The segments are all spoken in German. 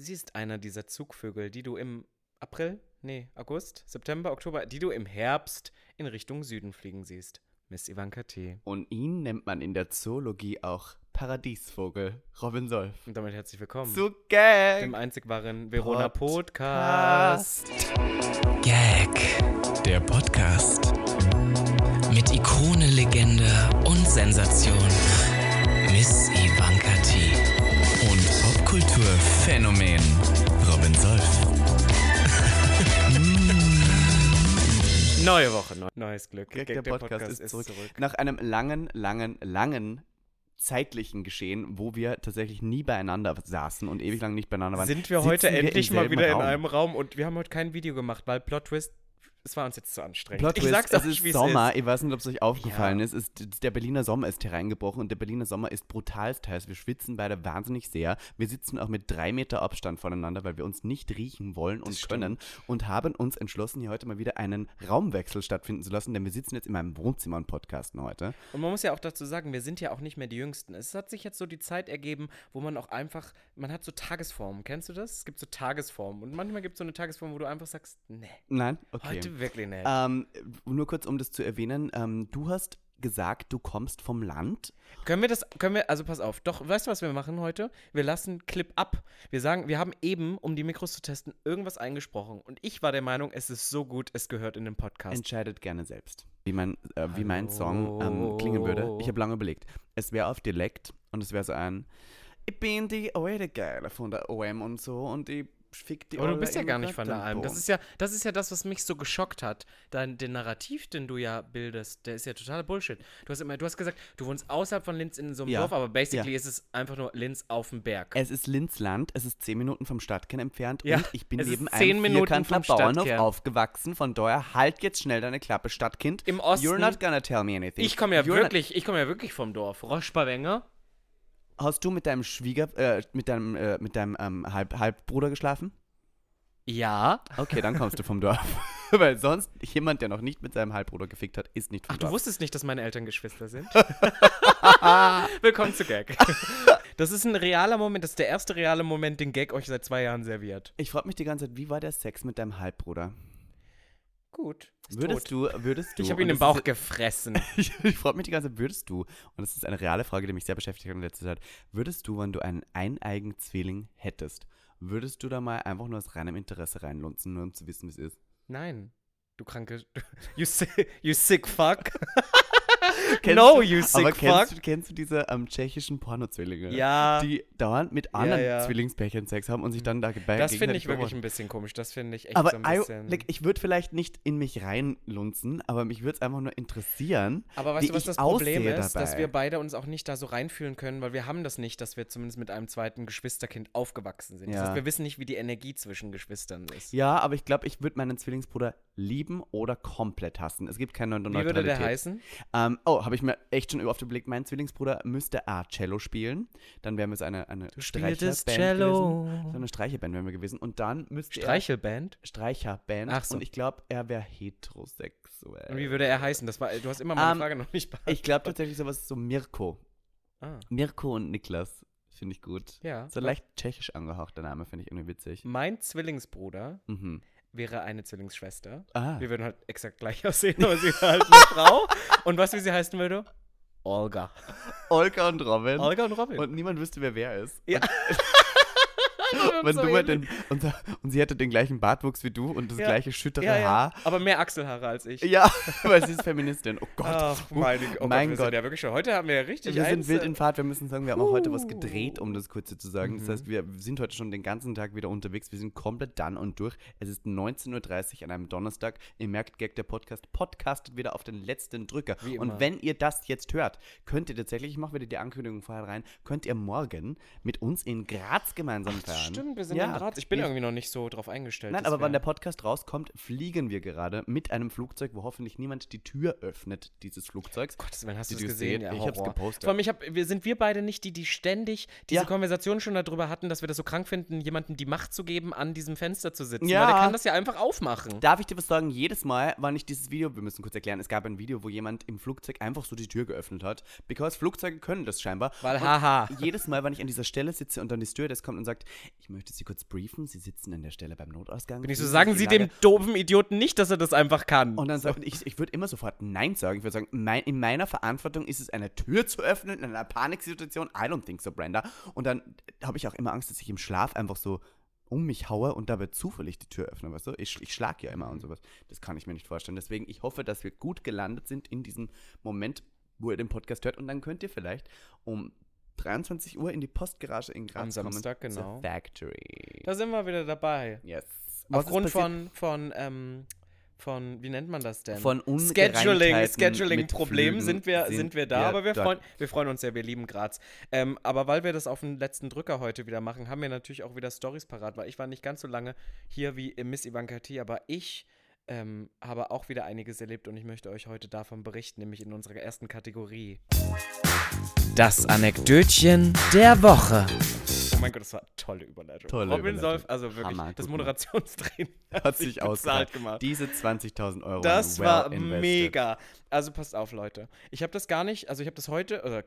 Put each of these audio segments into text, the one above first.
Sie ist einer dieser Zugvögel, die du im April, nee, August, September, Oktober, die du im Herbst in Richtung Süden fliegen siehst. Miss Ivanka T. Und ihn nennt man in der Zoologie auch Paradiesvogel, Robin Solf. Und damit herzlich willkommen Zu Gag! dem einzig wahren Verona Podcast. Podcast. Gag, der Podcast. Mit Ikone, Legende und Sensation. Miss Ivanka T. Und Popkulturphänomen Robin Solf. Neue Woche, neu, neues Glück. Gag, der Podcast, ist, zurück. Nach einem langen, langen, langen zeitlichen Geschehen, wo wir tatsächlich nie beieinander saßen und ewig lang nicht beieinander waren. Sind wir heute endlich mal wieder Raum. in einem Raum und wir haben heute kein Video gemacht, weil Plot Twist, es war uns jetzt zu anstrengend. Plot ich sag's es ist wie Sommer. es Ich weiß nicht, ob es euch aufgefallen Ja. ist. Ist. Der Berliner Sommer ist hereingebrochen und der Berliner Sommer ist brutalst heiß. Wir schwitzen beide wahnsinnig sehr. Wir sitzen auch mit drei Meter Abstand voneinander, weil wir uns nicht riechen wollen und können und haben uns entschlossen, hier heute mal wieder einen Raumwechsel stattfinden zu lassen, denn wir sitzen jetzt in meinem Wohnzimmer und podcasten heute. Und man muss ja auch dazu sagen, wir sind ja auch nicht mehr die Jüngsten. Es hat sich jetzt so die Zeit ergeben, wo man auch einfach, man hat so Tagesformen. Kennst du das? Es gibt so Tagesformen. Und manchmal gibt es so eine Tagesform, wo du einfach sagst, nee, Nein? Okay. heute wirklich nicht. Ähm, nur kurz, um das zu erwähnen, ähm, du hast gesagt, du kommst vom Land. Können wir das, können wir, also pass auf, doch, weißt du, was wir machen heute? Wir lassen Clip ab. Wir sagen, wir haben eben, um die Mikros zu testen, irgendwas eingesprochen. Und ich war der Meinung, es ist so gut, es gehört in den Podcast. Entscheidet gerne selbst, wie mein, äh, wie mein Song ähm, klingen würde. Ich habe lange überlegt. Es wäre auf Dialekt und es wäre so ein Ich bin die alte Geile von der OM und so und ich fick die Aber du bist ja gar nicht von der. Alm. Das ist ja, das ist ja das, was mich so geschockt hat. Dein, den Narrativ, den du ja bildest, der ist ja totaler Bullshit. Du hast immer, du hast gesagt, du wohnst außerhalb von Linz in so einem Ja. Dorf, aber basically ist es einfach nur Linz auf dem Berg. Es ist Linzland, es ist 10 Minuten vom Stadtkern entfernt Ja, und ich bin neben 10 einem vom Bauernhof aufgewachsen. Von daher halt jetzt schnell deine Klappe, Stadtkind. Im Osten- You're not gonna tell me anything. ich komme ja You're wirklich, ich komme ja wirklich vom Dorf. Roschbawenger. Hast du mit deinem Schwieger, äh, mit deinem, äh, mit deinem ähm, Halb Halbbruder geschlafen? Ja. Okay, dann kommst du vom Dorf. Weil sonst jemand, der noch nicht mit seinem Halbbruder gefickt hat, ist nicht vom Ach, du Dorf. wusstest nicht, dass meine Eltern Geschwister sind? Willkommen zu Gag. Das ist ein realer Moment, das ist der erste reale Moment, den Gag euch seit zwei Jahren serviert. Ich frage mich die ganze Zeit, wie war der Sex mit deinem Halbbruder? Gut. Würdest tot. du, würdest du. Ich habe ihn im Bauch ist- gefressen. Ich, ich frage mich die ganze Zeit, würdest du, und das ist eine reale Frage, die mich sehr beschäftigt hat in letzter Zeit, würdest du, wenn du einen eineigen Zwilling hättest, würdest du da mal einfach nur aus reinem Interesse reinlunzen, nur um zu wissen, wie es ist? Nein. Du kranke. You sick, you sick fuck. Kennst no, du, you sick aber fuck. kennst, du- kennst du diese ähm, tschechischen Pornozwillinge? Ja. Die dauernd mit anderen ja. Zwillingspärchen Sex haben und sich dann da bei das finde ich wirklich ein bisschen komisch. Das finde ich echt Aber so ein I, bisschen. like, ich würde vielleicht nicht in mich reinlunzen, aber mich würde es einfach nur interessieren. aber weißt du, was das Problem ist? Dass dabei. wir beide uns auch nicht da so reinfühlen können, weil wir haben das nicht, dass wir zumindest mit einem zweiten Geschwisterkind aufgewachsen sind. Das Ja. heißt, wir wissen nicht, wie die Energie zwischen Geschwistern ist. Ja, aber ich glaube, ich würde meinen Zwillingsbruder lieben oder komplett hassen. Es gibt keine Wie würde der heißen? Ähm, oh, habe ich mir echt schon oft überlegt, mein Zwillingsbruder müsste A, Cello spielen. Dann wären wir so eine, eine Streicherband Cello. gewesen. So eine Streicherband wären wir gewesen. Und dann müsste Streichelband? er Streicherband. Ach so. Und ich glaube, er wäre heterosexuell. Und wie würde er heißen? Das war, du hast immer meine Ähm, Frage noch nicht beantwortet. Ich glaube tatsächlich sowas so Mirko. Ah, Mirko und Niklas finde ich gut. ja. So leicht tschechisch angehaucht, der Name finde ich irgendwie witzig. Mein Zwillingsbruder Mhm. Wäre eine Zwillingsschwester. Ah. Wir würden halt exakt gleich aussehen, aber sie wäre halt eine Frau. Und du, wie sie heißen würde? Olga. Olga und Robin. Olga und Robin. Und niemand wüsste, wer wer ist. Ja. Und, wenn so du mal ähnlich. den, und, und sie hätte den gleichen Bartwuchs wie du und das Ja. gleiche schüttere ja, ja. Haar. Aber mehr Achselhaare als ich. Ja, weil sie ist Feministin. Oh Gott. Ach, meine, oh mein Gott, Gott. ja wirklich schon. Heute haben wir ja richtig wir sind wild äh, in Fahrt. Wir müssen sagen, wir haben auch heute was gedreht, um das kurze zu sagen. Das Mhm. heißt, wir sind heute schon den ganzen Tag wieder unterwegs. Wir sind komplett done und durch. Es ist 19.30 Uhr an einem Donnerstag. Ihr merkt, Gag, der Podcast podcastet wieder auf den letzten Drücker. Wie immer. Und wenn ihr das jetzt hört, könnt ihr tatsächlich, ich mache wieder die Ankündigung vorher rein, könnt ihr morgen mit uns in Graz gemeinsam feiern. Stimmt, wir sind Ja. in Graz. Ich bin irgendwie noch nicht so drauf eingestellt. Nein, aber wann der Podcast rauskommt, fliegen wir gerade mit einem Flugzeug, wo hoffentlich niemand die Tür öffnet dieses Flugzeugs. Gottes Willen, hast du es gesehen? Ja, Ich hab's gepostet. Vor allem, ich hab, wir sind wir beide nicht die, die ständig diese Ja. Konversation schon darüber hatten, dass wir das so krank finden, jemandem die Macht zu geben, an diesem Fenster zu sitzen. Ja. Weil der kann das ja einfach aufmachen. Darf ich dir was sagen? Jedes Mal, wann ich dieses Video, wir müssen kurz erklären, es gab ein Video, wo jemand im Flugzeug einfach so die Tür geöffnet hat. Because Flugzeuge können das scheinbar. Weil haha. Jedes Mal, wenn ich an dieser Stelle sitze und dann die Stewardess kommt und sagt, ich möchte Sie kurz briefen. Sie sitzen an der Stelle beim Notausgang. Bin ich so, sagen Sie dem doofen Idioten nicht, dass er das einfach kann. Und dann sagt ich, ich würde immer sofort Nein sagen. Ich würde sagen, mein, in meiner Verantwortung ist es, eine Tür zu öffnen in einer Paniksituation. I don't think so, Brenda. Und dann habe ich auch immer Angst, dass ich im Schlaf einfach so um mich haue und dabei zufällig die Tür öffne, weißt du? Ich, ich schlag ja immer und sowas. Das kann ich mir nicht vorstellen. Deswegen, ich hoffe, dass wir gut gelandet sind in diesem Moment, wo ihr den Podcast hört. Und dann könnt ihr vielleicht um 23 Uhr in die Postgarage in Graz Am Samstag, kommen. genau. Zur Factory. Da sind wir wieder dabei. yes. Was Aufgrund von, von, ähm, von, wie nennt man das denn? Von Scheduling, Scheduling-Problemen sind wir, Flügen sind wir da, wir aber wir freuen, wir freuen uns sehr, wir lieben Graz. Ähm, aber weil wir das auf den letzten Drücker heute wieder machen, haben wir natürlich auch wieder Stories parat, weil ich war nicht ganz so lange hier wie Miss Ivanka T, aber ich ähm, habe auch wieder einiges erlebt und ich möchte euch heute davon berichten, nämlich in unserer ersten Kategorie. Das Anekdötchen der Woche. Oh mein Gott, das war eine tolle Überleitung. Tolle Robin Überleitung. Solf, also wirklich, Hammer, das Moderationstraining hat sich ausgezahlt gemacht. Diese 20.000 Euro. Das well war invested. mega. Also passt auf, Leute. Ich habe das gar nicht, also ich habe das heute, oder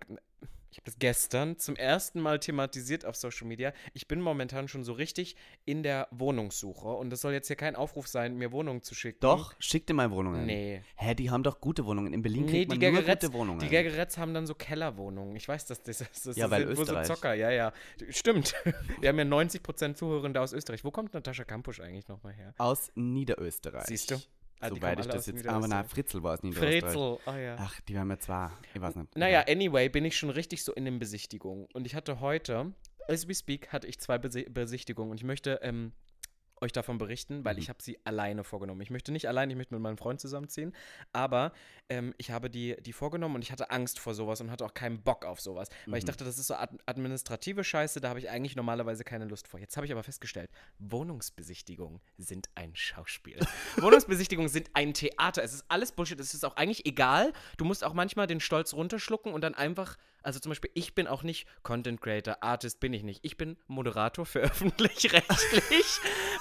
ich habe das gestern zum ersten Mal thematisiert auf Social Media. Ich bin momentan schon so richtig in der Wohnungssuche und das soll jetzt hier kein Aufruf sein, mir Wohnungen zu schicken. Doch, schick dir mal Wohnungen. Nee. Hä, die haben doch gute Wohnungen. In Berlin Nee, kriegt die man nur Gaggeretz, gute Wohnungen. die Gaggeretz haben dann so Kellerwohnungen. Ich weiß, dass das, das, das Ja, weil sind, wo so Österreich. Zocker, ja, ja. Stimmt. Wir haben ja 90% Zuhörende aus Österreich. Wo kommt Natascha Kampusch eigentlich nochmal her? Aus Niederösterreich. Siehst du? Ah, Soweit ich das jetzt. Aber na, Niederösterreich. Fritzel war aus Niederösterreich. Fritzel, oh ja. Ach, die haben ja zwei. Ich weiß nicht. Naja, anyway, bin ich schon richtig so in den Besichtigungen. Und ich hatte heute, as we speak, hatte ich zwei Besi Besichtigungen. Und ich möchte ähm, euch davon berichten, weil Mhm. ich habe sie alleine vorgenommen. Ich möchte nicht allein, ich möchte mit meinem Freund zusammenziehen. Aber ähm, ich habe die, die vorgenommen und ich hatte Angst vor sowas und hatte auch keinen Bock auf sowas. Weil ich Mhm. dachte, das ist so ad administrative Scheiße, da habe ich eigentlich normalerweise keine Lust vor. Jetzt habe ich aber festgestellt, Wohnungsbesichtigungen sind ein Schauspiel. Wohnungsbesichtigungen sind ein Theater. Es ist alles Bullshit. Es ist auch eigentlich egal. Du musst auch manchmal den Stolz runterschlucken und dann einfach, also zum Beispiel, ich bin auch nicht Content Creator, Artist bin ich nicht. Ich bin Moderator für öffentlich-rechtlich,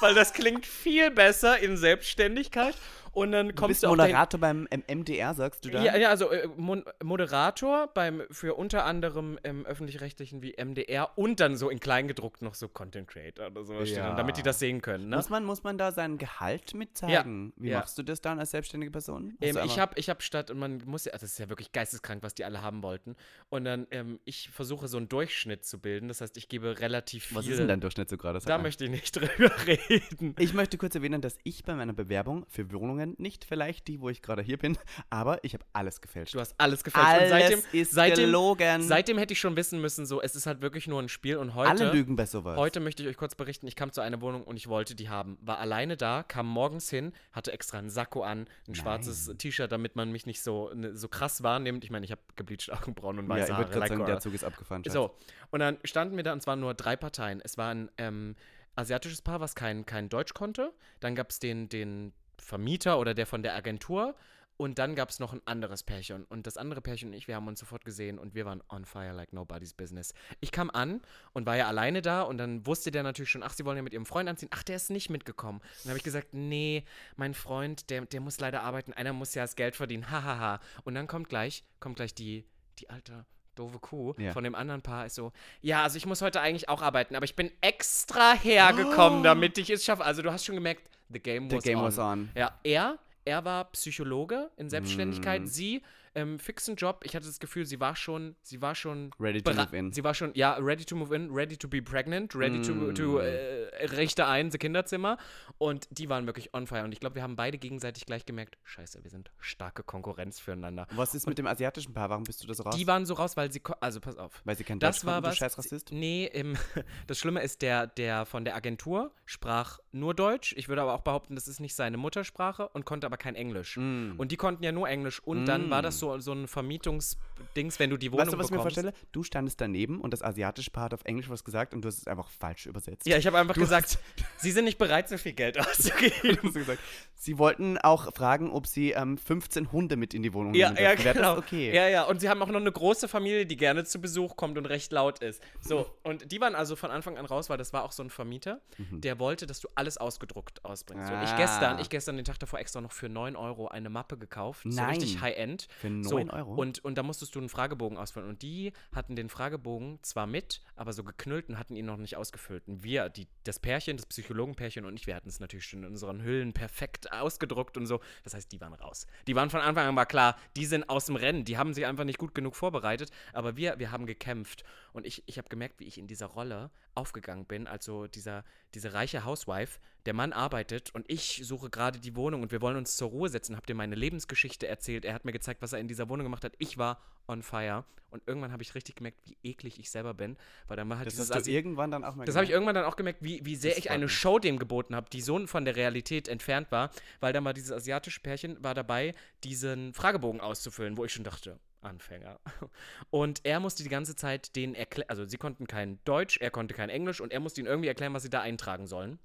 weil das klingt viel besser in Selbstständigkeit. Und dann Du kommst bist du auch dahin- Moderator beim MDR, sagst du da? ja, ja, also äh, Mon Moderator beim für unter anderem im öffentlich-rechtlichen wie MDR und dann so in Kleingedruckt noch so Content Creator oder sowas steht, Ja. und damit die das sehen können. Ne? Muss, man, muss man da sein Gehalt mitzeigen? Wie ja. machst du das dann als selbstständige Person? Ähm, du ich habe ich hab statt, und man muss ja, das ist ja wirklich geisteskrank, was die alle haben wollten. Und dann, ähm, ich versuche so einen Durchschnitt zu bilden. Das heißt, ich gebe relativ viel. Was ist denn dein Durchschnitt so gerade? Da möchte ich nicht drüber reden. Ich möchte kurz erwähnen, dass ich bei meiner Bewerbung für Wohnungen, nicht vielleicht die, wo ich gerade hier bin, aber ich habe alles gefälscht. Du hast alles gefälscht. alles und seitdem, ist seitdem, gelogen. seitdem hätte ich schon wissen müssen, so, es ist halt wirklich nur ein Spiel. Und heute. Alle lügen bei sowas. Heute möchte ich euch kurz berichten, ich kam zu einer Wohnung und ich wollte die haben. War alleine da, kam morgens hin, hatte extra einen Sakko an, ein schwarzes T-Shirt, damit man mich nicht so, ne, so krass wahrnimmt. Ich meine, ich habe gebleachte Augenbrauen und ja, weiße ich Haare. würde gerade like sagen, der Zug ist abgefahren. Schatz. So, und dann standen wir da und es waren nur drei Parteien. Es war ein ähm, asiatisches Paar, was kein, kein Deutsch konnte. Dann gab es den, den Vermieter oder der von der Agentur. Und dann gab es noch ein anderes Pärchen. Und das andere Pärchen und ich, wir haben uns sofort gesehen und wir waren on fire like nobody's business. Ich kam an und war ja alleine da und dann wusste der natürlich schon, ach, sie wollen ja mit ihrem Freund anziehen. Ach, der ist nicht mitgekommen. Und dann habe ich gesagt, nee, mein Freund, der, der muss leider arbeiten. Einer muss ja das Geld verdienen. Hahaha. Ha, ha. Und dann kommt gleich, kommt gleich die, die alte doofe Kuh Ja. von dem anderen Paar ist so, ja, also ich muss heute eigentlich auch arbeiten, aber ich bin extra hergekommen, damit ich es schaffe. Also du hast schon gemerkt, the game The was game on. was on. Ja, er, er war Psychologe in Mm. Selbstständigkeit, sie ähm, fixen Job. Ich hatte das Gefühl, sie war schon, sie war schon Ready to move in. Sie war schon, ja, ready to move in, ready to be pregnant, ready to, Mm. to äh, richte ein, Kinderzimmer. Und die waren wirklich on fire. Und ich glaube, wir haben beide gegenseitig gleich gemerkt, scheiße, wir sind starke Konkurrenz füreinander. Was ist mit dem asiatischen Paar? Warum bist du da so raus? Die waren so raus, weil sie, also pass auf. Weil sie kein Das Deutsch war konnten, du was. scheiß Rassist? Nee, im, das Schlimme ist, der, der von der Agentur sprach nur Deutsch. Ich würde aber auch behaupten, das ist nicht seine Muttersprache und konnte aber kein Englisch. Mm. Und die konnten ja nur Englisch. Und dann war das so, so ein Vermietungsdings, wenn du die Wohnung Weißt du, was ich mir bekommst. vorstelle? Du standest daneben und das asiatische Paar hat auf Englisch was gesagt und du hast es einfach falsch übersetzt. Ja, ich habe einfach Du gesagt, Sie sind nicht bereit, so viel Geld auszugeben. Sie wollten auch fragen, ob sie ähm, 15 Hunde mit in die Wohnung Ja, nehmen ja, dürfen. Genau. okay? Ja, ja, und sie haben auch noch eine große Familie, die gerne zu Besuch kommt und recht laut ist. So, und die waren also von Anfang an raus, weil das war auch so ein Vermieter, der wollte, dass du alles ausgedruckt ausbringst. So, und ich Mhm. Ah. gestern, ich gestern den Tag davor extra noch für 9 Euro eine Mappe gekauft. So Nein. richtig High-End. Für 9 so, Euro? Und, und da musstest du einen Fragebogen ausfüllen. Und die hatten den Fragebogen zwar mit, aber so geknüllt und hatten ihn noch nicht ausgefüllt. Und wir, die, das Pärchen, das Psychologenpärchen und ich, wir hatten es natürlich schon in unseren Hüllen perfekt ausgedruckt und so. Das heißt, die waren raus. Die waren von Anfang an mal klar, die sind aus dem Rennen. Die haben sich einfach nicht gut genug vorbereitet. Aber wir, wir haben gekämpft. Und ich, ich habe gemerkt, wie ich in dieser Rolle aufgegangen bin. Also dieser, diese reiche Housewife, der Mann arbeitet und ich suche gerade die Wohnung und wir wollen uns zur Ruhe setzen. Hab dir meine Lebensgeschichte erzählt. Er hat mir gezeigt, was er in dieser Wohnung gemacht hat. Ich war on fire. Und irgendwann habe ich richtig gemerkt, wie eklig ich selber bin. Weil dann war halt Das dieses hast Asi- irgendwann dann auch mal das habe ich irgendwann dann auch gemerkt, wie, wie sehr ich eine. Show dem geboten habe, die so von der Realität entfernt war, weil dann war dieses asiatische Pärchen war dabei, diesen Fragebogen auszufüllen, wo ich schon dachte, Anfänger. Und er musste die ganze Zeit denen erklären, also sie konnten kein Deutsch, er konnte kein Englisch und er musste ihnen irgendwie erklären, was sie da eintragen sollen.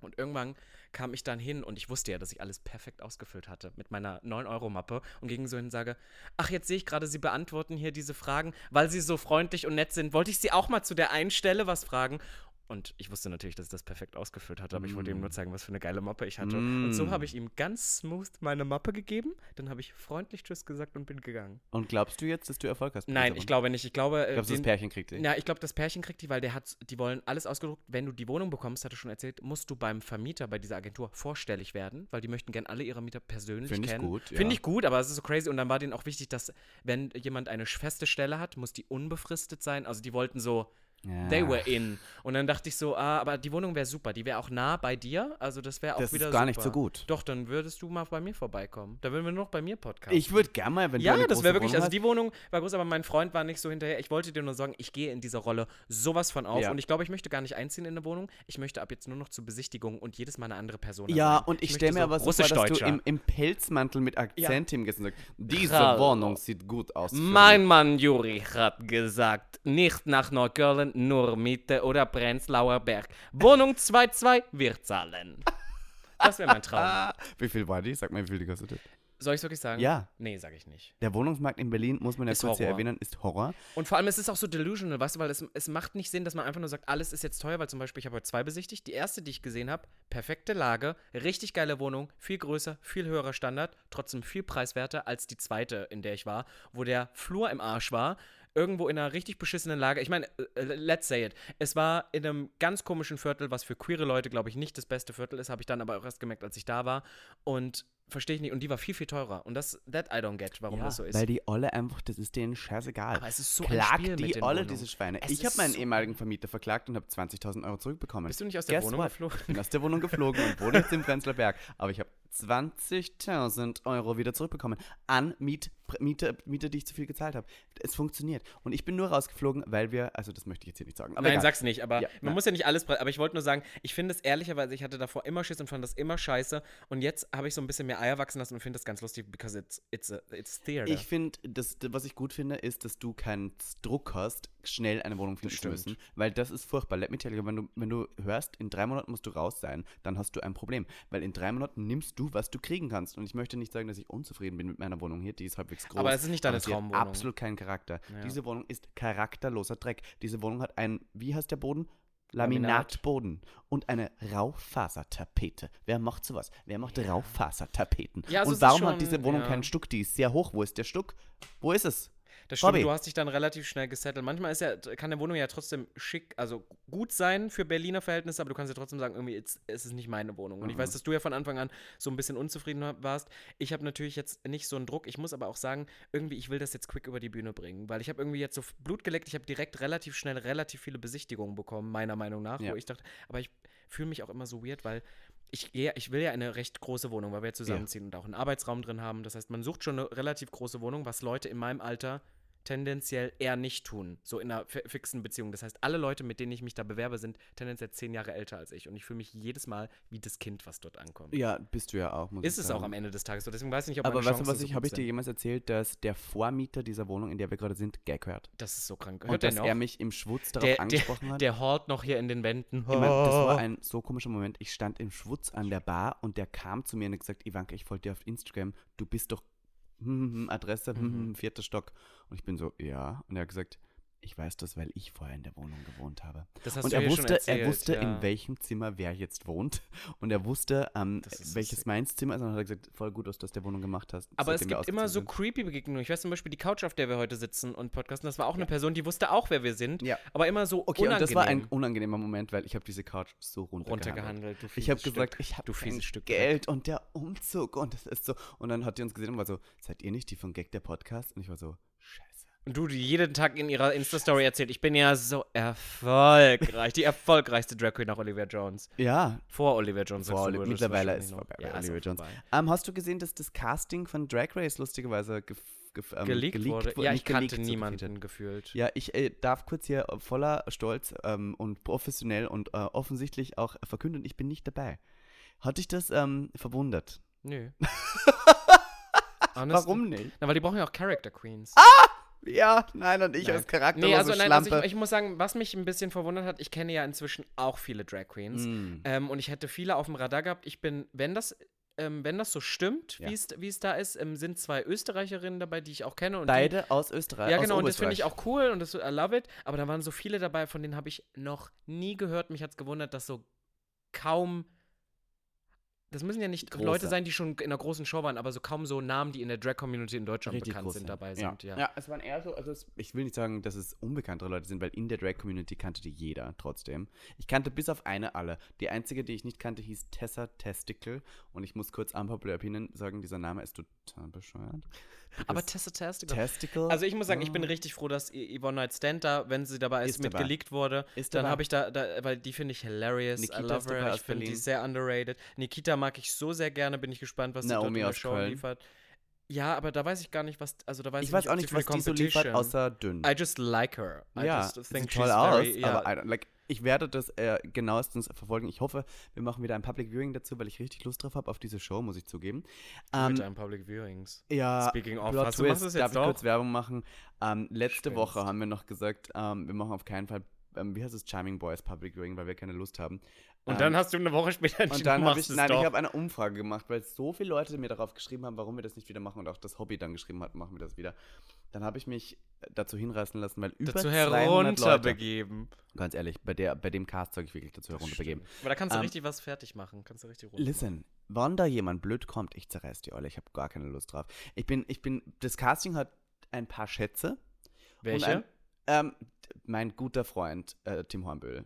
Und irgendwann kam ich dann hin und ich wusste ja, dass ich alles perfekt ausgefüllt hatte mit meiner 9-Euro-Mappe und ging so hin und sage, ach, jetzt sehe ich gerade, Sie beantworten hier diese Fragen, weil Sie so freundlich und nett sind. Wollte ich Sie auch mal zu der einen Stelle was fragen? Und ich wusste natürlich, dass ich das perfekt ausgefüllt hatte, aber ich wollte ihm nur zeigen, was für eine geile Mappe ich hatte. Und so habe ich ihm ganz smooth meine Mappe gegeben. Dann habe ich freundlich Tschüss gesagt und bin gegangen. Und glaubst du jetzt, dass du Erfolg hast? Nein, ich glaube nicht. Ich glaube, äh, Glaubst du, das Pärchen kriegt die? ja, ich glaube, das Pärchen kriegt die, weil der hat, die wollen alles ausgedruckt. Wenn du die Wohnung bekommst, hat er schon erzählt, musst du beim Vermieter bei dieser Agentur vorstellig werden, weil die möchten gern alle ihre Mieter persönlich Finde ich kennen. gut, Finde ja. ich gut, aber es ist so crazy. Und dann war denen auch wichtig, dass, wenn jemand eine feste Stelle hat, muss die unbefristet sein. Also die wollten so, Ja. they were in. Und dann dachte ich so, ah, aber die Wohnung wäre super. Die wäre auch nah bei dir. Also das wäre auch Das wieder ist gar super. nicht so gut. Doch, dann würdest du mal bei mir vorbeikommen. Da würden wir nur noch bei mir podcasten. Ich würde gerne mal, wenn du Ja, das wäre wirklich, Wohnung also die Wohnung war groß, aber mein Freund war nicht so hinterher. Ich wollte dir nur sagen, ich gehe in dieser Rolle sowas von auf Ja. und ich glaube, ich möchte gar nicht einziehen in eine Wohnung. Ich möchte ab jetzt nur noch zur Besichtigung und jedes Mal eine andere Person. Ja, sein. und ich möchte stelle mir so aber so vor, dass du im, im Pelzmantel mit Akzent hingehst und sagst, diese. Wohnung sieht gut aus. Mein mich." Mann Juri hat gesagt, nicht nach Neukölln, nur Mitte oder Prenzlauer Berg. Wohnung 2-2, wir zahlen. Das wäre mein Traum. Wie viel war die? Sag mal, wie viel die kostet. Soll ich es wirklich sagen? Ja. Nee, sag ich nicht. Der Wohnungsmarkt in Berlin, muss man ja kurz hier erwähnen, ist Horror. Und vor allem, es ist auch so delusional, weißt du, weil es, es macht nicht Sinn, dass man einfach nur sagt, alles ist jetzt teuer, weil zum Beispiel, ich habe heute zwei besichtigt. Die erste, die ich gesehen habe, perfekte Lage, richtig geile Wohnung, viel größer, viel höherer Standard, trotzdem viel preiswerter als die zweite, in der ich war, wo der Flur im Arsch war. Irgendwo in einer richtig beschissenen Lage. Ich meine, äh, let's say it. Es war in einem ganz komischen Viertel, was für queere Leute, glaube ich, nicht das beste Viertel ist, habe ich dann aber auch erst gemerkt, als ich da war. Und verstehe ich nicht. Und die war viel, viel teurer. Und das, that I don't get, warum das so ist. Weil die Olle einfach, das ist denen scheißegal. Aber es ist so ein Klagt Spiel die mit Olle, Wohnungen. diese Schweine. Es ich habe meinen so- ehemaligen Vermieter verklagt und habe 20.000 Euro zurückbekommen. Bist du nicht aus der Guess Wohnung what? geflogen? Ich bin aus der Wohnung geflogen und wohne jetzt im Prenzlauer Berg. Aber ich habe 20.000 Euro wieder zurückbekommen an Miet, Miete, Miete, die ich zu viel gezahlt habe. Es funktioniert. Und ich bin nur rausgeflogen, weil wir, also das möchte ich jetzt hier nicht sagen. Aber Nein, egal. sag's nicht, aber Ja, man nein. muss ja nicht alles, aber ich wollte nur sagen, ich finde es ehrlicherweise, ich hatte davor immer Schiss und fand das immer scheiße und jetzt habe ich so ein bisschen mehr Eier wachsen lassen und finde das ganz lustig, because it's, it's, a, it's theater. Ich finde, das, was ich gut finde, ist, dass du keinen Druck hast, schnell eine Wohnung finden müssen. Weil das ist furchtbar. Let me tell you, wenn du, wenn du hörst, in drei Monaten musst du raus sein, dann hast du ein Problem. Weil in drei Monaten nimmst du, was du kriegen kannst. Und ich möchte nicht sagen, dass ich unzufrieden bin mit meiner Wohnung hier. Die ist halbwegs groß. Aber es ist nicht deine sie hat Traumwohnung. absolut keinen Charakter. Ja. Diese Wohnung ist charakterloser Dreck. Diese Wohnung hat einen, wie heißt der Boden? Laminat. Laminatboden und eine Raufasertapete. Wer macht sowas? Wer macht Raufasertapeten? Ja, also und warum schon- hat diese Wohnung ja. keinen Stuck? Die ist sehr hoch. Wo ist der Stuck? Wo ist es? Das stimmt, Bobby. du hast dich dann relativ schnell gesettelt. Manchmal ist ja, kann eine Wohnung ja trotzdem schick, also gut sein für Berliner Verhältnisse, aber du kannst ja trotzdem sagen, irgendwie, es ist nicht meine Wohnung. Und ich weiß, dass du ja von Anfang an so ein bisschen unzufrieden warst. Ich habe natürlich jetzt nicht so einen Druck. Ich muss aber auch sagen, irgendwie, ich will das jetzt quick über die Bühne bringen, weil ich habe irgendwie jetzt so Blut geleckt. Ich habe direkt relativ schnell relativ viele Besichtigungen bekommen, meiner Meinung nach, Ja. wo ich dachte, aber ich fühle mich auch immer so weird, weil ich, gehe- ich will ja eine recht große Wohnung, weil wir ja zusammenziehen und auch einen Arbeitsraum drin haben. Das heißt, man sucht schon eine relativ große Wohnung, was Leute in meinem Alter tendenziell eher nicht tun, so in einer fi- fixen Beziehung. Das heißt, alle Leute, mit denen ich mich da bewerbe, sind tendenziell zehn Jahre älter als ich und ich fühle mich jedes Mal wie das Kind, was dort ankommt. Ja, bist du ja auch, Ist es auch am Ende des Tages so. Deswegen weiß ich nicht, ob Aber weißt du, was so ich, gut habe ich dir jemals erzählt, dass der Vormieter dieser Wohnung, in der wir gerade sind, Gag hört? Das ist so krank. Und Hört dass er mich im Schwutz darauf der, der, angesprochen hat? der hort noch hier in den Wänden. Ich mein, das war Oh. ein so komischer Moment. Ich stand im Schwutz an der Bar und der kam zu mir und hat gesagt, Ivanka, ich folge dir auf Instagram, du bist doch hm, hm, hm, Adresse, hm, Mhm. hm, vierter Stock. Und ich bin so, ja. Und er hat gesagt, ich weiß das, weil ich vorher in der Wohnung gewohnt habe. das hast und du er schon wusste, erzählt, er wusste, ja. in welchem Zimmer wer jetzt wohnt. Und er wusste, ähm, welches sick. meins Zimmer ist. Und dann hat er gesagt, voll gut, dass du aus der Wohnung gemacht hast. Aber es gibt immer so creepy Begegnungen. Ich weiß zum Beispiel die Couch, auf der wir heute sitzen und podcasten, das war auch eine Person, die wusste auch, wer wir sind, Ja. aber immer so Okay, unangenehm und das war ein unangenehmer Moment, weil ich habe diese Couch so runtergehandelt. runtergehandelt. Ich habe gesagt, ich habe fieses Stück Geld und der Umzug und das ist so. Und dann hat die uns gesehen und war so, seid ihr nicht die von Gag der Podcast? Und ich war so. Und du, die jeden Tag in ihrer Insta-Story erzählt, ich bin ja so erfolgreich. die erfolgreichste Drag Queen nach Olivia Jones. Ja, Vor Olivia Jones. Vor Oli- mittlerweile ist noch- vorbei bei Ja, Olivia Jones. vorbei. ähm, hast du gesehen, dass das Casting von Drag Race lustigerweise gef, ähm, Geleakt, wurde. Ja, ich kannte geleakt, so niemanden gefeatured. gefühlt. Ja, ich äh, darf kurz hier voller Stolz ähm, und professionell und äh, offensichtlich auch verkünden, ich bin nicht dabei. Hat dich das ähm, verwundert? Nö. Warum nicht? Na, weil die brauchen ja auch Character Queens. Ja, nein, und ich Nein. als Charakter Nee, also nein, also ich, ich muss sagen, was mich ein bisschen verwundert hat, ich kenne ja inzwischen auch viele Drag Queens. Mm. Ähm, und ich hätte viele auf dem Radar gehabt. Ich bin, wenn das, ähm, wenn das so stimmt, Ja. wie es da ist, ähm, sind zwei Österreicherinnen dabei, die ich auch kenne. Und Beide aus Österreich. Die, ja, genau, und das finde ich auch cool und das, I love it. Aber da waren so viele dabei, von denen habe ich noch nie gehört. Mich hat es gewundert, dass so kaum. Das müssen ja nicht Große. Leute sein, die schon in einer großen Show waren, aber so kaum so Namen, die in der Drag-Community in Deutschland Richtig bekannt sind. dabei ja. sind. Ja. ja, es waren eher so, also es, ich will nicht sagen, dass es unbekanntere Leute sind, weil in der Drag-Community kannte die jeder trotzdem. Ich kannte bis auf eine alle. Die einzige, die ich nicht kannte, hieß Tessa Testicle und ich muss kurz unpopular opinion sagen, dieser Name ist total bescheuert. Aber Tessa Testicle. Testicle. Also ich muss sagen, ich bin oh, richtig froh, dass Yvonne Night Stand da, wenn sie dabei ist, Ist mit dabei. geleakt wurde. Ist dann habe ich da, da, weil die finde ich hilarious. Nikita I love her. Ich finde die sehr underrated. Nikita mag ich so sehr gerne, bin ich gespannt, was sie dort in der aus Show Köln. liefert. Ja, aber da weiß ich gar nicht, was, also da weiß ich, ich weiß auch ob sie nicht, was die so liefert, außer dünn. I just like her. I ja, just sieht think toll she's aus, very, ja. aber I don't- like, ich werde das äh, genauestens verfolgen. Ich hoffe, wir machen wieder ein Public Viewing dazu, weil ich richtig Lust drauf habe auf diese Show, muss ich zugeben. mit Ähm, einem Public Viewings. ja, Speaking of, Plot hast du, Twist, du es darf jetzt ich doch? kurz Werbung machen? Ähm, letzte Spinnst. Woche haben wir noch gesagt, ähm, wir machen auf keinen Fall, ähm, wie heißt es, Charming Boys Public Viewing, weil wir keine Lust haben. Und Ähm, dann hast du eine Woche später entschieden, und dann du habe ich, nein, doch. ich habe eine Umfrage gemacht, weil so viele Leute mir darauf geschrieben haben, warum wir das nicht wieder machen und auch das Hobby dann geschrieben hat, machen wir das wieder. Dann habe ich mich dazu hinreißen lassen, weil über dazu 200 Leute, herunterbegeben. ganz ehrlich, bei, der, bei dem Cast soll ich wirklich dazu herunterbegeben. Aber da kannst du Ähm, richtig was fertig machen. Kannst du richtig machen. Listen, wenn da jemand blöd kommt, ich zerreiß die Olle, ich habe gar keine Lust drauf. Ich bin, ich bin, das Casting hat ein paar Schätze. Welche? Ein, ähm, mein guter Freund äh, Tim Hornbüll,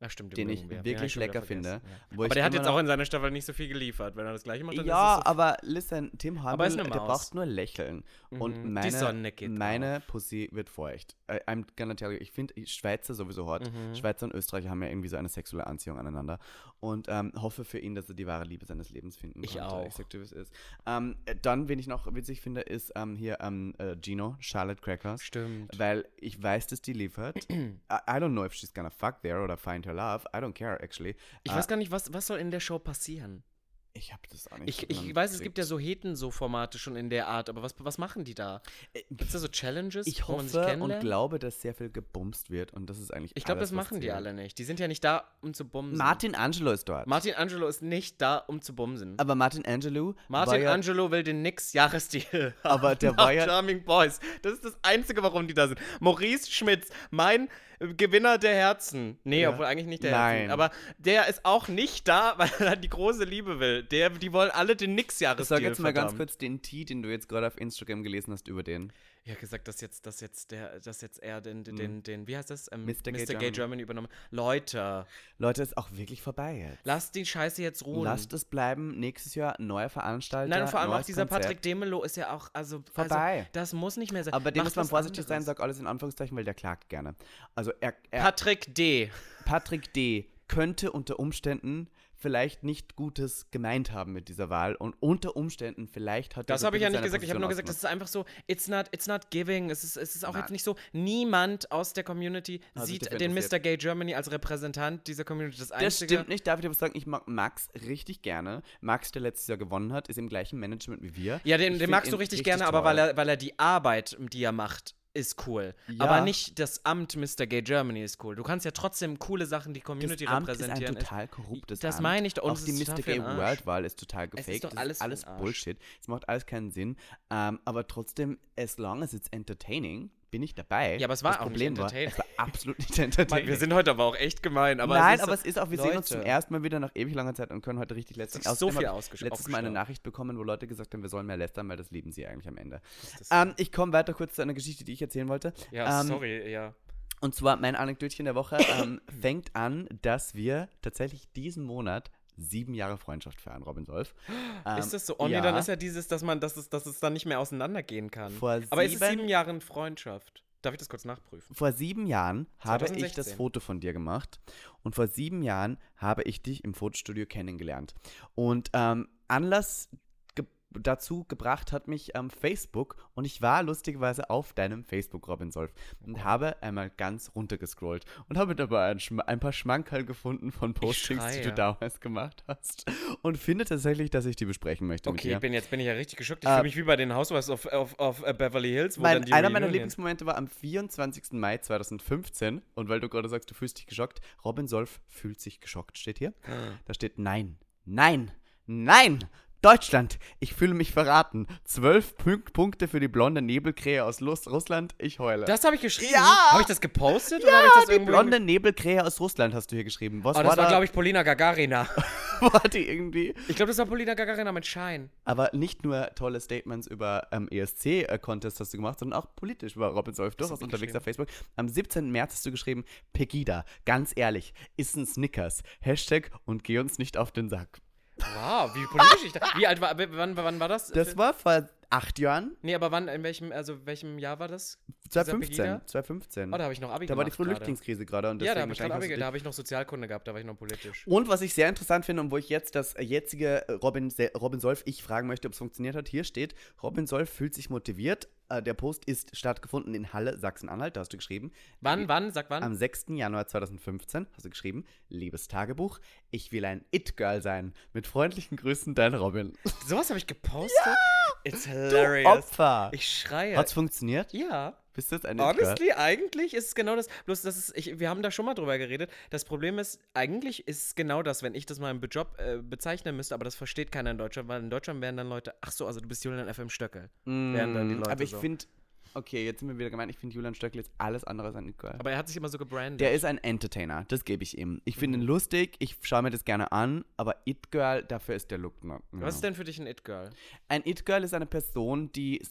Ach, stimmt. den ich wirklich wieder lecker finde. Ja. Aber der hat jetzt auch in seiner Staffel nicht so viel geliefert. Wenn er das gleiche macht, dann Ja, ist es aber listen, Tim eine der braucht nur lächeln. Und Mhm. Die meine, Sonne geht meine Pussy wird feucht. I'm gonna tell you, ich finde Schweizer sowieso hot. Mhm. Schweizer und Österreicher haben ja irgendwie so eine sexuelle Anziehung aneinander. Und ähm, hoffe für ihn, dass er die wahre Liebe seines Lebens finden Ich konnte. auch. Ich sag dir, wie es ist. Ähm, äh, dann, wen ich noch witzig finde, ist ähm, hier ähm, äh, Gino, Charlotte Crackers. Stimmt. Weil ich weiß, dass die liefert. I, I don't know if she's gonna fuck there oder find her love. I don't care, actually. Ich Äh, weiß gar nicht, was, was soll in der Show passieren? Ich habe das auch nicht Ich, so ich weiß, es gibt ja gekriegt. so Heten-so-Formate schon in der Art, aber was, was machen die da? Äh, Gibt es da so Challenges, Ich wo man sich hoffe und glaube, dass sehr viel gebumst wird und das ist eigentlich Ich glaube, das machen die alle nicht. Die sind ja nicht da, um zu bumsen. Martin Angelo ist dort. Martin Angelo ist nicht da, um zu bumsen. aber Martin Angelo Martin ja, Angelo will den Nix-Jahresstil. Aber der war ja- Charming Boys. Das ist das Einzige, warum die da sind. Maurice Schmitz, mein Gewinner der Herzen. Nee, Ja. obwohl eigentlich nicht der Nein. Herzen. Aber der ist auch nicht da, weil er die große Liebe will. Der, die wollen alle den Ich Nix-Jahresstil. sag jetzt mal ganz verdammt. kurz den Tee, den du jetzt gerade auf Instagram gelesen hast über den. Ja, gesagt, dass jetzt, dass jetzt der, dass jetzt er den, den, Mhm. den, den wie heißt das? Ähm, Mr. Gay Gay Germany. Germany übernommen. Leute, Leute, ist auch wirklich vorbei jetzt. lasst die Scheiße jetzt ruhen. Lasst es bleiben. Nächstes Jahr neuer Veranstalter. Nein, und vor allem auch dieser Konzert. Patrick Demelow ist ja auch, also, Vorbei. also das muss nicht mehr sein. Aber dem muss man vorsichtig sein, anderes. sag alles in Anführungszeichen, weil der klagt gerne. Also er, er Patrick D. Patrick D. könnte unter Umständen vielleicht nicht Gutes gemeint haben mit dieser Wahl und unter Umständen vielleicht hat Das habe ich ja nicht gesagt. Ich habe Position nur gesagt, das ist einfach so, it's not, it's not giving. Es ist, es ist auch Nein. jetzt nicht so, niemand aus der Community sich sieht den Mr. Gay Germany als Repräsentant dieser Community. Das Das stimmt nicht, darf ich aber sagen, ich mag Max richtig gerne. Max, der letztes Jahr gewonnen hat, ist im gleichen Management wie wir. Ja, den, den magst du ihn richtig, gerne, aber toll. weil er, weil er die Arbeit, die er macht, ist cool. Ja. Aber nicht das Amt Mr. Gay Germany ist cool. Du kannst ja trotzdem coole Sachen, die Community das Amt ist ein repräsentieren. total korruptes Das Amt. meine ich und Auch es die Mr. Gay. World Wahl ist total Es ist gefaked. doch das alles alles. Bullshit. Es macht alles keinen Sinn. Ähm, aber trotzdem, as long as it's entertaining, bin ich dabei. Ja, aber es war das auch nicht Problem war, entertaining. es war absolut nicht entertaining. wir sind heute aber auch echt gemein. Aber Nein, es aber es ist auch, wir sehen uns zum Leute. ersten Mal wieder nach ewig langer Zeit und können heute richtig lästern. ist so viel ausgesch- Letztes Mal eine. Nachricht bekommen, wo Leute gesagt haben, wir sollen mehr lästern, weil das lieben sie eigentlich am Ende. Ähm, ich komme weiter kurz zu einer Geschichte, die ich erzählen wollte. Ja, ähm, sorry, ja. Und zwar mein Anekdötchen der Woche ähm, fängt an, dass wir tatsächlich diesen Monat sieben Jahre Freundschaft feiern, Robin Solf. Ähm, ist das so? Oh nee, dann ist ja dieses, dass man, dass es, dass es dann nicht mehr auseinandergehen kann. Vor aber es ist sieben- sieben Jahre Freundschaft. Darf ich das kurz nachprüfen? Vor sieben Jahren habe ich das 2016. Foto von dir gemacht und vor sieben Jahren habe ich dich im Fotostudio kennengelernt. Und ähm, Anlass dazu gebracht hat mich ähm, Facebook und ich war lustigerweise auf deinem Facebook, Robin Solf, und habe einmal ganz runtergescrollt und habe dabei ein, ein paar Schmankerl gefunden von Postings, die du damals gemacht hast und finde tatsächlich, dass ich die besprechen möchte mit Okay, dir. bin jetzt bin ich ja richtig geschockt. Ich Äh, fühle mich wie bei den Housewives of, of, of äh, Beverly Hills, wo Mein, dann die einer meiner Lieblingsmomente war am 24. Mai 2015. Und weil du gerade sagst, du fühlst dich geschockt, Robin Solf fühlt sich geschockt, steht hier. Da steht Nein, Nein, Nein! Deutschland, ich fühle mich verraten. Zwölf Punk Punkte für die blonde Nebelkrähe aus Lus Russland, ich heule. Das habe ich geschrieben. Ja! Habe ich das gepostet oder habe ich das die blonde Nebelkrähe aus Russland hast du hier geschrieben. Was Oh, war das war, da? glaube ich, Polina Gagarina. war die irgendwie? Ich glaube, das war Polina Gagarina mit Schein. Aber nicht nur tolle Statements über ähm, ESC-Contest hast du gemacht, sondern auch politisch war Robin Solf durchaus unterwegs auf Facebook. Am 17. März hast du geschrieben, Pegida, ganz ehrlich, ist ein Snickers. Hashtag und geh uns nicht auf den Sack. Wow, wie politisch ich da. Wie alt war, wann, wann war das? Das war vor acht Jahren, Nee, aber wann, in welchem, also welchem Jahr war das? 2015. Pegida? 2015. Oh, da habe ich noch Abi da war die. Flüchtlingskrise gerade und Ja, da habe ich Abi, da habe ich noch Sozialkunde gehabt, da war ich noch politisch. Und was ich sehr interessant finde und wo ich jetzt das jetzige äh, Robin, Robin Solf ich fragen möchte, ob es funktioniert hat, hier steht, Robin Solf fühlt sich motiviert. Äh, der Post ist stattgefunden in Halle, Sachsen-Anhalt, da hast du geschrieben. Wann, wann, sag wann? Am 6. Januar 2015 hast du geschrieben, liebes Tagebuch, ich will ein It-Girl sein. Mit freundlichen Grüßen, dein Robin. Sowas habe ich gepostet? It's Du hilarious. Opfer. Ich schreie. Hat's funktioniert? ja. Bist du jetzt ein? Honestly, eigentlich ist es genau das. Bloß, das ist, ich, wir haben da schon mal drüber geredet. Das Problem ist, eigentlich ist es genau das, wenn ich das mal im Job äh, bezeichnen müsste, aber das versteht keiner in Deutschland, weil in Deutschland werden dann Leute, ach so, also du bist Julian FM Stöckel. Mm, Aber ich so. finde, okay, jetzt sind wir wieder gemeint, ich finde Julian Stöckl ist alles andere als ein It-Girl. Aber er hat sich immer so gebrandet. Der ist ein Entertainer, das gebe ich ihm. Ich finde ihn lustig, ich schaue mir das gerne an, aber It-Girl, dafür ist der Look not. Was ist denn für dich ein It-Girl? Ein It-Girl ist eine Person, die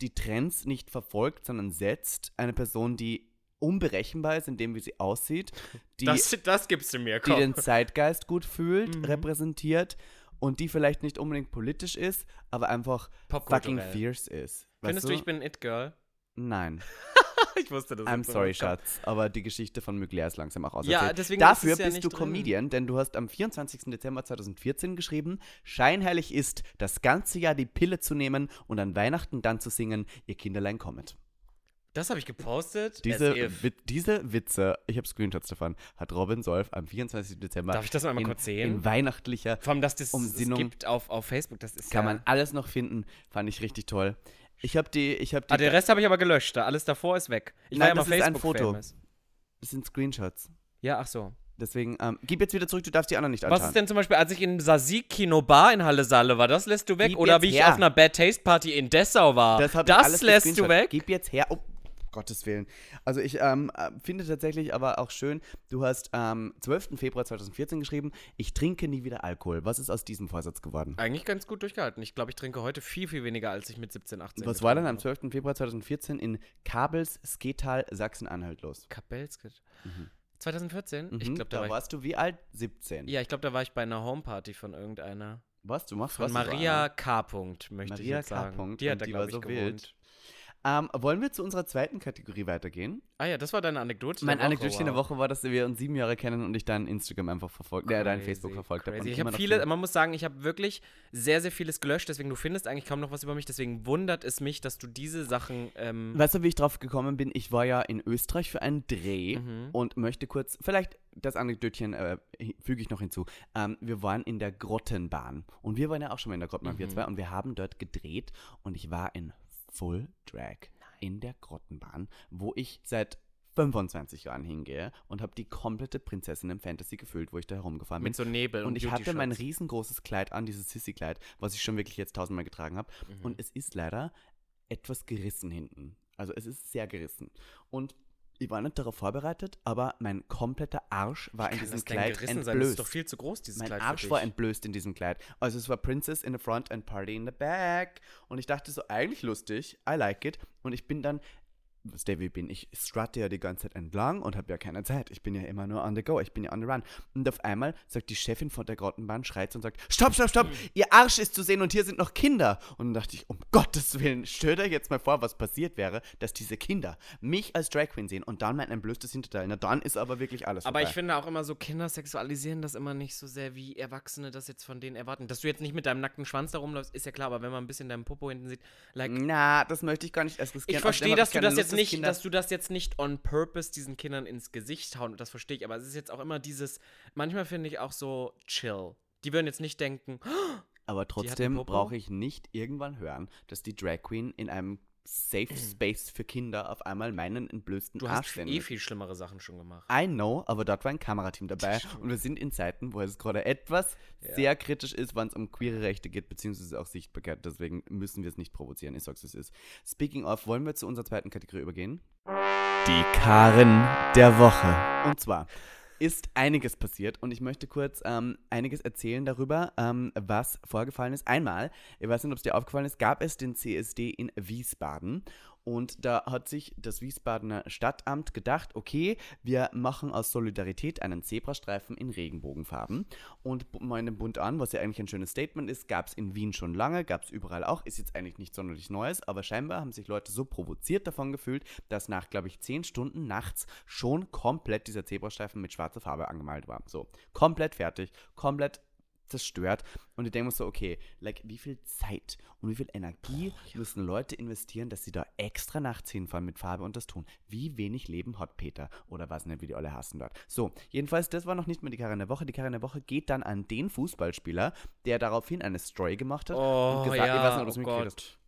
die Trends nicht verfolgt, sondern setzt. Eine Person, die unberechenbar ist, in dem, wie sie aussieht, die, Das, das gibst du mir, die komm. den Zeitgeist gut fühlt, Mhm. repräsentiert und die vielleicht nicht unbedingt politisch ist, aber einfach fucking fierce ist. Findest du, ich bin ein It-Girl? Nein. ich wusste das. I'm sorry. Schatz, aber die Geschichte von Mugler ist langsam auch Ja, auserzählt. deswegen Dafür ja bist du drin. Comedian, denn du hast am 24. Dezember 2014 geschrieben, scheinheilig ist, das ganze Jahr die Pille zu nehmen und an Weihnachten dann zu singen, ihr Kinderlein kommet. Das habe ich gepostet. Diese, diese Witze, ich habe Screenshots davon, hat Robin Solf am 24. Dezember Darf ich das mal in, kurz sehen? in weihnachtlicher, Vor allem, dass das Umsinnung. es gibt auf, auf Facebook, das ist kann ja... man alles noch finden, fand ich richtig toll. Ich habe die, ich habe die, Ah, den Rest habe ich aber gelöscht. Da alles davor ist weg. Ich Nein, war ja das mal ist ein Foto. famous. das sind Screenshots. Ja, ach so. Deswegen, ähm, gib jetzt wieder zurück, du darfst die anderen nicht anschauen. Was ist denn zum Beispiel, als ich in Sasik Kino Bar in Halle Saale war, das lässt du weg? Gib Oder wie ich her. auf einer Bad Taste Party in Dessau war? Das, hab ich das lässt du weg? Gib jetzt her. Oh, Gottes Willen. Also ich ähm, äh, finde tatsächlich aber auch schön, du hast am 12. Februar 2014 geschrieben, ich trinke nie wieder Alkohol. Was ist aus diesem Vorsatz geworden? Eigentlich ganz gut durchgehalten. Ich glaube, ich trinke heute viel, viel weniger, als ich mit 17, 18 Was war denn getrunken am 12. Februar 2014 in Kabels, Sketal, Sachsen-Anhalt los? habe. Kapelskit. 2014? Ich Mhm, glaube, da, da war ich, warst du wie alt? 17. Ja, ich glaube, da war ich bei einer Homeparty von irgendeiner. Was? Du machst Von was? Maria K. Punkt, möchte Maria ich jetzt K. sagen. Punkt, Die hat da, die glaube war ich, so gewohnt. wild. Ähm, wollen wir zu unserer zweiten Kategorie weitergehen? Ah ja, das war deine Anekdote. Mein der Woche, Anekdötchen der. Woche war, dass wir uns sieben Jahre kennen und ich dein Instagram einfach verfolgt, äh, dein Crazy, Facebook verfolgt habe. crazy. Ich habe viele, viel- man muss sagen, ich habe wirklich sehr, sehr vieles gelöscht, deswegen du findest eigentlich kaum noch was über mich, deswegen wundert es mich, dass du diese Sachen. Ähm, Weißt du, wie ich drauf gekommen bin? Ich war ja in Österreich für einen Dreh Mhm. und möchte kurz, vielleicht das Anekdötchen äh, füge ich noch hinzu. Ähm, wir waren in der Grottenbahn und wir waren ja auch schon mal in der Grottenbahn, wir Mhm. zwei, und wir haben dort gedreht und ich war in Full Drag in der Grottenbahn, wo ich seit 25 Jahren hingehe und habe die komplette Prinzessin im Fantasy gefüllt, wo ich da herumgefahren bin. mit so Nebel und, Und ich hatte mein riesengroßes Kleid an, dieses Sissy-Kleid, was ich schon wirklich jetzt tausendmal getragen habe. Mhm. Und es ist leider etwas gerissen hinten. Also es ist sehr gerissen. Und ich war nicht darauf vorbereitet, aber mein kompletter Arsch war in diesem Kleid entblößt. sein? Das ist doch viel zu groß, dieses mein Kleid. für Arsch war entblößt in diesem Kleid. Also es war Princess in the front and Party in the back. Und ich dachte so, eigentlich lustig, I like it. Und ich bin dann, ich bin, ich strutte ja die ganze Zeit entlang und habe ja keine Zeit. Ich bin ja immer nur on the go, ich bin ja on the run. Und auf einmal sagt die Chefin von der Grottenbahn, schreit und sagt, stopp, stopp, stopp, ihr Arsch ist zu sehen und hier sind noch Kinder. Und dann dachte ich, um Gottes Willen, stell dir jetzt mal vor, was passiert wäre, dass diese Kinder mich als Drag Queen sehen und dann mein entblößtes Hinterteil. Na dann ist aber wirklich alles Aber vorbei. ich finde auch immer so, Kinder sexualisieren das immer nicht so sehr, wie Erwachsene das jetzt von denen erwarten. Dass du jetzt nicht mit deinem nackten Schwanz da rumläufst, ist ja klar, aber wenn man ein bisschen deinen Popo hinten sieht, like, Na, das möchte ich gar nicht erst riskieren. Ich verstehe, dass du das Lust, jetzt nicht, Kinder- dass du das jetzt nicht on purpose diesen Kindern ins Gesicht hauen, das verstehe ich, aber es ist jetzt auch immer dieses, manchmal finde ich auch so chill. Die würden jetzt nicht denken, Aber trotzdem brauche ich nicht irgendwann hören, dass die Drag Queen in einem Safe Space für Kinder auf einmal meinen entblößten du Arsch hast findet. eh viel schlimmere Sachen schon gemacht. I know, aber dort war ein Kamerateam dabei und wir sind in Zeiten, wo es gerade etwas Ja. sehr kritisch ist, wenn es um queere Rechte geht, beziehungsweise auch Sichtbarkeit. Deswegen müssen wir es nicht provozieren. Ich sag's, es ist. Speaking of, wollen wir zu unserer zweiten Kategorie übergehen? Die Karen der Woche. Und zwar ist einiges passiert und ich möchte kurz ähm, einiges erzählen darüber, ähm, was vorgefallen ist. Einmal, ich weiß nicht, ob es dir aufgefallen ist, gab es den CSD in Wiesbaden und da hat sich das Wiesbadener Stadtamt gedacht, okay, wir machen aus Solidarität einen Zebrastreifen in Regenbogenfarben und meinen Bund an, was ja eigentlich ein schönes Statement ist, gab es in Wien schon lange, gab es überall auch, ist jetzt eigentlich nicht sonderlich Neues, aber scheinbar haben sich Leute so provoziert davon gefühlt, dass nach, glaube ich, 10 Stunden nachts schon komplett dieser Zebrastreifen mit schwarzer Farbe angemalt war. So, komplett fertig, komplett zerstört. Und ich denke mir so, okay, like, wie viel Zeit und wie viel Energie müssen Leute investieren, dass sie da extra nachts hinfahren mit Farbe und das tun? Wie wenig Leben hat Peter? Oder was nicht, wie die alle hassen dort. So, jedenfalls, das war noch nicht mehr die Karre der Woche. Die Karre der Woche geht dann an den Fußballspieler, der daraufhin eine Story gemacht hat. Oh, und gesagt, ich ja, weiß nicht, ob oh mitgekriegt Gott. hast.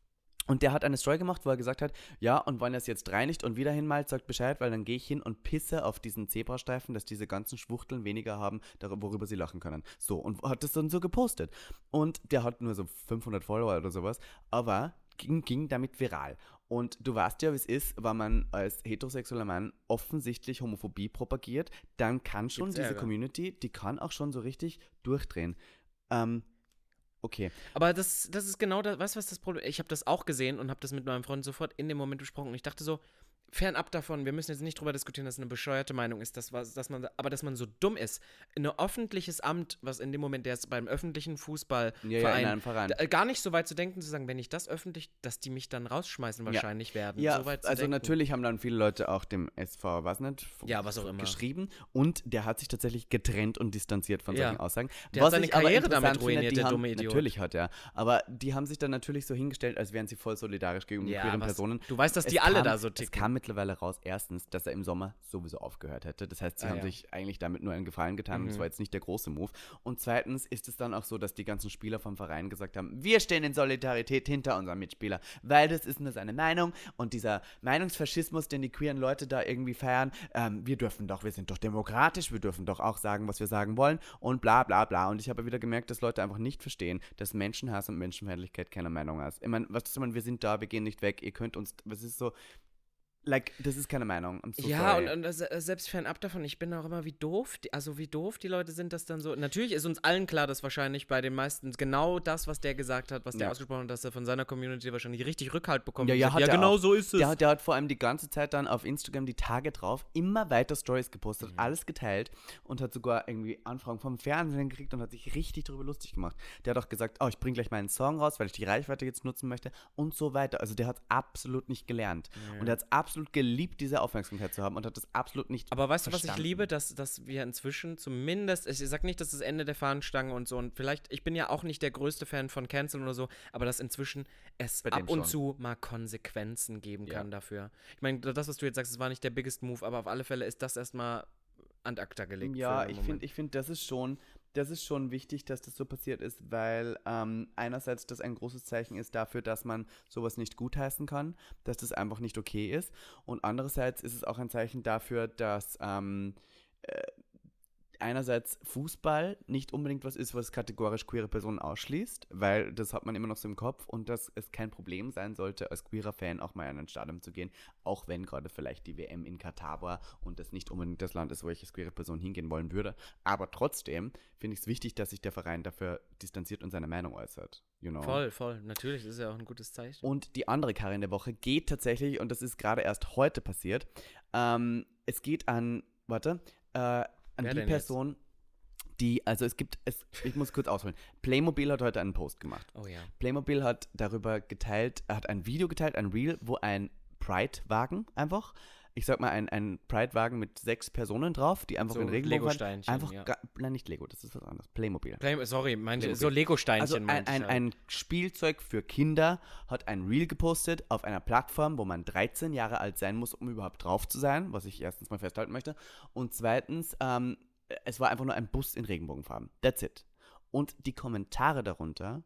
Und der hat eine Story gemacht, wo er gesagt hat, ja, und wenn er es jetzt reinigt und wieder hinmalt, sagt Bescheid, weil dann gehe ich hin und pisse auf diesen Zebrastreifen, dass diese ganzen Schwuchteln weniger haben, worüber sie lachen können. So, und hat das dann so gepostet. Und der hat nur so 500 Follower oder sowas, aber ging, ging damit viral. Und du weißt ja, wie es ist, wenn man als heterosexueller Mann offensichtlich Homophobie propagiert, dann kann schon Gibt's diese Ärger. Community, die kann auch schon so richtig durchdrehen. Ähm, okay. Aber das, das ist genau das, weißt du, was das Problem Ich habe das auch gesehen und habe das mit meinem Freund sofort in dem Moment besprochen. Und ich dachte so, fernab davon, wir müssen jetzt nicht drüber diskutieren, dass es eine bescheuerte Meinung ist, dass, was, dass man, aber dass man so dumm ist. Ein öffentliches Amt, was in dem Moment, der ist beim öffentlichen Fußballverein, Ja, ja, Verein. d- gar nicht so weit zu denken, zu sagen, wenn ich das öffentlich, dass die mich dann rausschmeißen wahrscheinlich werden. Ja, so also denken. natürlich haben dann viele Leute auch dem SV, was nicht, Ja, was auch immer. geschrieben und der hat sich tatsächlich getrennt und distanziert von Ja. solchen Aussagen. Der hat seine Karriere damit ruiniert, der haben, dumme Idiot. Natürlich hat er, aber die haben sich dann natürlich so hingestellt, als wären sie voll solidarisch gegenüber Ja, queeren was- Personen. du weißt, dass Es die alle kam, da so Es ticken. Mittlerweile raus, erstens, dass er im Sommer sowieso aufgehört hätte. Das heißt, sie Ah, haben ja. sich eigentlich damit nur einen Gefallen getan und Mhm. das war jetzt nicht der große Move. Und zweitens ist es dann auch so, dass die ganzen Spieler vom Verein gesagt haben, wir stehen in Solidarität hinter unserem Mitspieler, weil das ist nur seine Meinung und dieser Meinungsfaschismus, den die queeren Leute da irgendwie feiern, ähm, wir dürfen doch, wir sind doch demokratisch, wir dürfen doch auch sagen, was wir sagen wollen und bla bla bla. Und ich habe wieder gemerkt, dass Leute einfach nicht verstehen, dass Menschenhass und Menschenfeindlichkeit keine Meinung ist. Ich meine, was ist, ich meine, wir sind da, wir gehen nicht weg, ihr könnt uns, was ist so, Like, das ist keine Meinung. So ja, sorry. und, und äh, selbst fernab davon, ich bin auch immer, wie doof, die, also wie doof die Leute sind, das dann so. Natürlich ist uns allen klar, dass wahrscheinlich bei den meisten genau das, was der gesagt hat, was der Ja. ausgesprochen hat, dass er von seiner Community wahrscheinlich richtig Rückhalt bekommt. Ja, ja, sagt, hat ja genau auch. so ist es. Der, der hat vor allem die ganze Zeit dann auf Instagram die Tage drauf immer weiter Stories gepostet, Mhm. alles geteilt und hat sogar irgendwie Anfragen vom Fernsehen gekriegt und hat sich richtig darüber lustig gemacht. Der hat auch gesagt, oh, ich bringe gleich meinen Song raus, weil ich die Reichweite jetzt nutzen möchte und so weiter. Also der hat absolut nicht gelernt. Und er hat es absolut geliebt, diese Aufmerksamkeit zu haben und hat das absolut nicht Aber weißt du, was ich verstanden. liebe, dass, dass wir inzwischen zumindest, ich sag nicht, dass das Ende der Fahnenstange und so, und vielleicht, ich bin ja auch nicht der größte Fan von Cancel oder so, aber dass inzwischen es Bei ab und schon. zu mal Konsequenzen geben Ja. kann dafür. Ich meine, das, was du jetzt sagst, das war nicht der biggest Move, aber auf alle Fälle ist das erstmal an acta gelegt. Ja, ich finde, ich find, das ist schon, das ist schon wichtig, dass das so passiert ist, weil ähm, einerseits das ein großes Zeichen ist dafür, dass man sowas nicht gutheißen kann, dass das einfach nicht okay ist. Und andererseits ist es auch ein Zeichen dafür, dass ähm, äh, einerseits Fußball nicht unbedingt was ist, was kategorisch queere Personen ausschließt, weil das hat man immer noch so im Kopf und dass es kein Problem sein sollte, als queerer Fan auch mal in ein Stadion zu gehen, auch wenn gerade vielleicht die WM in Katar war und das nicht unbedingt das Land ist, wo ich als queere Person hingehen wollen würde. Aber trotzdem finde ich es wichtig, dass sich der Verein dafür distanziert und seine Meinung äußert. You know? Voll, voll. Natürlich, das ist ja auch ein gutes Zeichen. Und die andere Karin der Woche geht tatsächlich, und das ist gerade erst heute passiert, ähm, es geht an, warte, äh, an Wer die denn jetzt? Person, die, also es gibt, es, ich muss kurz ausholen. Playmobil hat heute einen Post gemacht. Oh ja. Playmobil hat darüber geteilt, er hat ein Video geteilt, ein Reel, wo ein Pride-Wagen einfach, ich sag mal, ein, ein Pride-Wagen mit sechs Personen drauf, die einfach So in Regenbogen Lego-Steinchen, einfach, ja. nein, nicht Lego, das ist was anderes, Playmobil. Play, sorry, meine, Playmobil. so Lego-Steinchen Also ein, ein, halt. ein Spielzeug für Kinder hat ein Reel gepostet auf einer Plattform, wo man 13 Jahre alt sein muss, um überhaupt drauf zu sein, was ich erstens mal festhalten möchte. Und zweitens, ähm, es war einfach nur ein Bus in Regenbogenfarben. That's it. Und die Kommentare darunter,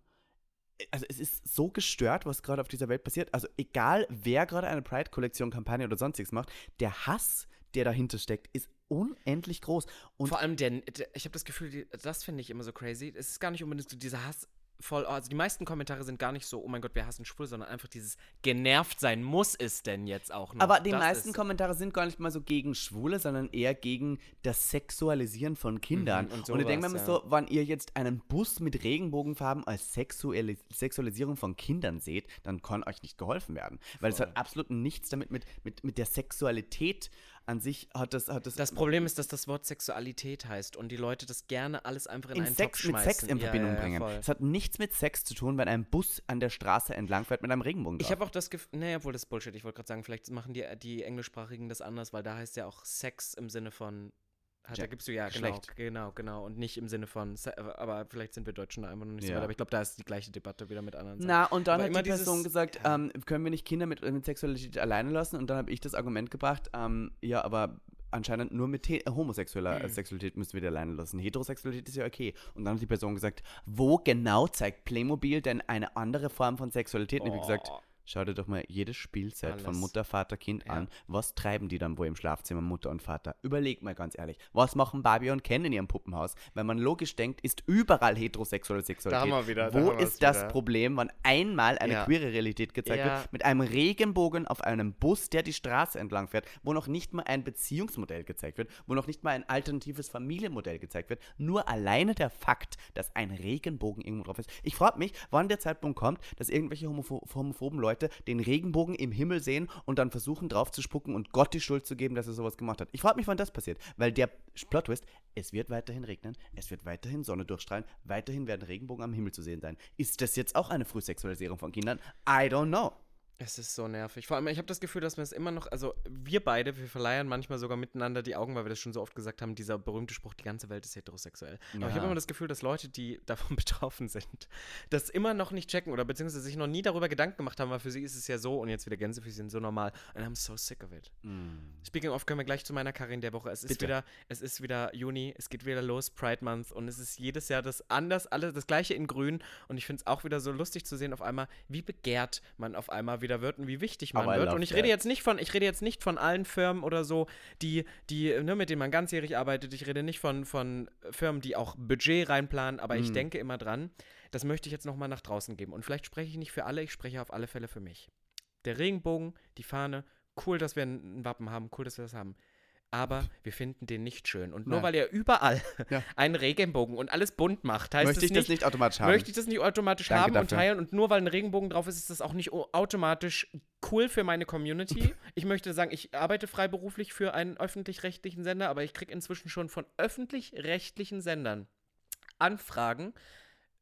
also es ist so gestört, was gerade auf dieser Welt passiert. Also egal, wer gerade eine Pride-Kollektion, Kampagne oder sonstiges macht, der Hass, der dahinter steckt, ist unendlich groß. Und Vor allem, der ich habe das Gefühl, das finde ich immer so crazy. Es ist gar nicht unbedingt so dieser Hass voll. Also die meisten Kommentare sind gar nicht so, oh mein Gott, wir hassen schwul, sondern einfach dieses genervt sein muss es denn jetzt auch noch. Aber die Das meisten ist- Kommentare sind gar nicht mal so gegen Schwule, sondern eher gegen das Sexualisieren von Kindern. Mhm, und und, ich denke mir sowas, immer so, wenn ihr jetzt einen Bus mit Regenbogenfarben als Sexualis Sexualisierung von Kindern seht, dann kann euch nicht geholfen werden. Weil es hat absolut nichts damit, mit, mit, mit der Sexualität an sich hat das, hat das, Das Problem ist, dass das Wort Sexualität heißt und die Leute das gerne alles einfach in, in einen Sex, Topf mit. Sex in Verbindung ja, ja, bringen. Es hat nichts mit Sex zu tun, wenn ein Bus an der Straße entlangfährt mit einem Regenbogen Ich habe auch das Gefühl, nee, obwohl das ist Bullshit. Ich wollte gerade sagen, vielleicht machen die, die Englischsprachigen das anders, weil da heißt ja auch Sex im Sinne von. Hat, da gibst du ja, genau, genau, genau. Und nicht im Sinne von, aber vielleicht sind wir Deutschen da einfach noch nicht so Ja. weit. Aber ich glaube, da ist die gleiche Debatte wieder mit anderen. Sachen. Na, und dann Aber hat die Person gesagt, ähm, können wir nicht Kinder mit, mit Sexualität alleine lassen? Und dann habe ich das Argument gebracht, ähm, ja, aber anscheinend nur mit he- homosexueller äh, Sexualität müssen wir die alleine lassen. Heterosexualität ist ja okay. Und dann hat die Person gesagt, wo genau zeigt Playmobil denn eine andere Form von Sexualität? Und ich habe gesagt, Oh. Schau dir doch mal jedes Spielset von Alles. Mutter, Vater, Kind Ja. an. Was treiben die dann wohl im Schlafzimmer, Mutter und Vater? Überleg mal ganz ehrlich, was machen Barbie und Ken in ihrem Puppenhaus? Wenn man logisch denkt, ist überall heterosexuelle Sexualität. Da haben wir wieder, da Wo wir's ist das wieder. Problem, wenn einmal eine Ja. queere Realität gezeigt Ja. wird, mit einem Regenbogen auf einem Bus, der die Straße entlang fährt, wo noch nicht mal ein Beziehungsmodell gezeigt wird, wo noch nicht mal ein alternatives Familienmodell gezeigt wird, nur alleine der Fakt, dass ein Regenbogen irgendwo drauf ist. Ich frage mich, wann der Zeitpunkt kommt, dass irgendwelche homopho homophoben Leute den Regenbogen im Himmel sehen und dann versuchen drauf zu spucken und Gott die Schuld zu geben, dass er sowas gemacht hat. Ich frage mich, wann das passiert, weil der Plot-Twist, es wird weiterhin regnen, es wird weiterhin Sonne durchstrahlen, weiterhin werden Regenbogen am Himmel zu sehen sein. Ist das jetzt auch eine Frühsexualisierung von Kindern? I don't know. Es ist so nervig. Vor allem, ich habe das Gefühl, dass wir es immer noch, also wir beide, wir verleihen manchmal sogar miteinander die Augen, weil wir das schon so oft gesagt haben, dieser berühmte Spruch, die ganze Welt ist heterosexuell. Aber ich Ja. habe immer das Gefühl, dass Leute, die davon betroffen sind, das immer noch nicht checken oder beziehungsweise sich noch nie darüber Gedanken gemacht haben, weil für sie ist es ja so und jetzt wieder Gänsefüßchen so normal. And I'm so sick of it. Speaking of, können wir gleich zu meiner Karin der Woche. Es ist Bitte. wieder, es ist wieder Juni, es geht wieder los, Pride Month und es ist jedes Jahr das anders, alles das gleiche in Grün und ich finde es auch wieder so lustig zu sehen auf einmal, wie begehrt man auf einmal wieder wird und wie wichtig man Aber wird. Und ich that. rede jetzt nicht von, ich rede jetzt nicht von allen Firmen oder so, die, die, ne, mit denen man ganzjährig arbeitet. Ich rede nicht von, von Firmen, die auch Budget reinplanen, aber Mhm. ich denke immer dran, das möchte ich jetzt nochmal nach draußen geben. Und vielleicht spreche ich nicht für alle, ich spreche auf alle Fälle für mich. Der Regenbogen, die Fahne, cool, dass wir ein Wappen haben, cool, dass wir das haben. Aber wir finden den nicht schön. Und nur Nein. weil er überall Ja. einen Regenbogen und alles bunt macht, heißt Möchte ich das nicht automatisch haben? möchte ich das nicht automatisch Danke haben und dafür. teilen. Und nur weil ein Regenbogen drauf ist, ist das auch nicht automatisch cool für meine Community. ich möchte sagen, ich arbeite freiberuflich für einen öffentlich-rechtlichen Sender, aber ich kriege inzwischen schon von öffentlich-rechtlichen Sendern Anfragen,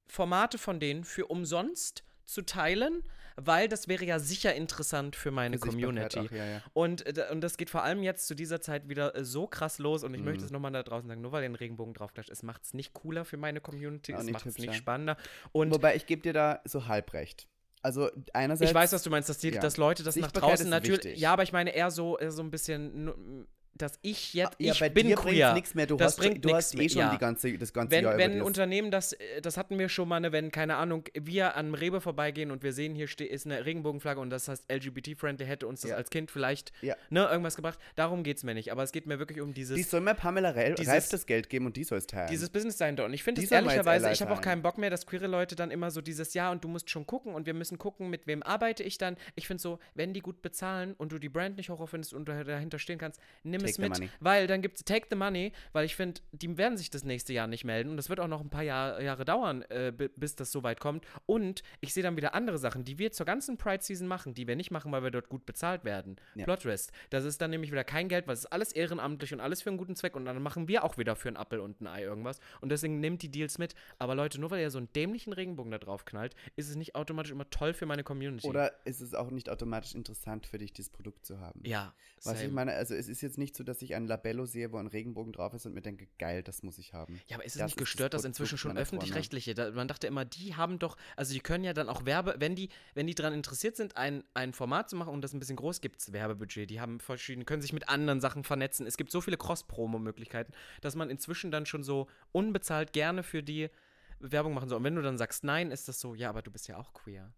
Formate von denen für umsonst zu teilen, weil das wäre ja sicher interessant für meine Für Community. auch, ja, ja. Und, äh, und das geht vor allem jetzt zu dieser Zeit wieder äh, so krass los. Und ich möchte Mhm. es nochmal da draußen sagen, nur weil einen Regenbogen draufklatscht, es macht es nicht cooler für meine Community, Auch es macht es nicht spannender. Und Wobei ich gebe dir da so halb recht. Also einerseits. ich weiß, was du meinst, dass, die, ja. dass Leute das nach draußen natürlich. wichtig. Ja, aber ich meine eher so, so ein bisschen, dass ich jetzt. ja, ich bei bin dir queer. nichts mehr. Du Das hast, bringt du hast eh mehr, schon ja. die ganze, das ganze Wenn, Jahr wenn ein Unternehmen das, äh, das hatten wir schon mal, ne, wenn, keine Ahnung, wir an Rewe vorbeigehen und wir sehen, hier ist eine Regenbogenflagge und das heißt LGBT-friendly, hätte uns das Ja. als Kind vielleicht Ja. ne, irgendwas gebracht. Darum geht es mir nicht. Aber es geht mir wirklich um dieses. Die soll mir Pamela Re Dieses- Reif das Geld geben und die soll es teilen. Dieses Business dahinter. Und ich finde es ehrlicherweise, ich habe auch sein. keinen Bock mehr, dass queere Leute dann immer so dieses Ja und du musst schon gucken und wir müssen gucken, mit wem arbeite ich dann. Ich finde so, wenn die gut bezahlen und du die Brand nicht Horror findest und du dahinter stehen kannst, nimm Take es the mit. money. Weil dann gibt es Take the Money, weil ich finde, die werden sich das nächste Jahr nicht melden und das wird auch noch ein paar Jahr, Jahre dauern, äh, bi- bis das so weit kommt. Und ich sehe dann wieder andere Sachen, die wir zur ganzen Pride-Season machen, die wir nicht machen, weil wir dort gut bezahlt werden. Ja. Plot Twist. Das ist dann nämlich wieder kein Geld, weil es ist alles ehrenamtlich und alles für einen guten Zweck und dann machen wir auch wieder für einen Appel und ein Ei irgendwas. Und deswegen nehmt die Deals mit. Aber Leute, nur weil ihr so einen dämlichen Regenbogen da drauf knallt, ist es nicht automatisch immer toll für meine Community. Oder ist es auch nicht automatisch interessant für dich, dieses Produkt zu haben? ja. Was ich same. meine, also es ist jetzt nicht so, dass ich ein Labello sehe, wo ein Regenbogen drauf ist und mir denke, geil, das muss ich haben. Ja, aber ist es Das nicht ist das gestört, dass inzwischen schon öffentlich-rechtliche, da, man dachte immer, die haben doch, also die können ja dann auch Werbe, wenn die, wenn die daran interessiert sind, ein, ein Format zu machen und das ein bisschen groß, gibt es Werbebudget, die haben verschiedene, können sich mit anderen Sachen vernetzen. Es gibt so viele Cross-Promo-Möglichkeiten, dass man inzwischen dann schon so unbezahlt gerne für die Werbung machen soll. Und wenn du dann sagst nein, ist das so, ja, aber du bist ja auch queer.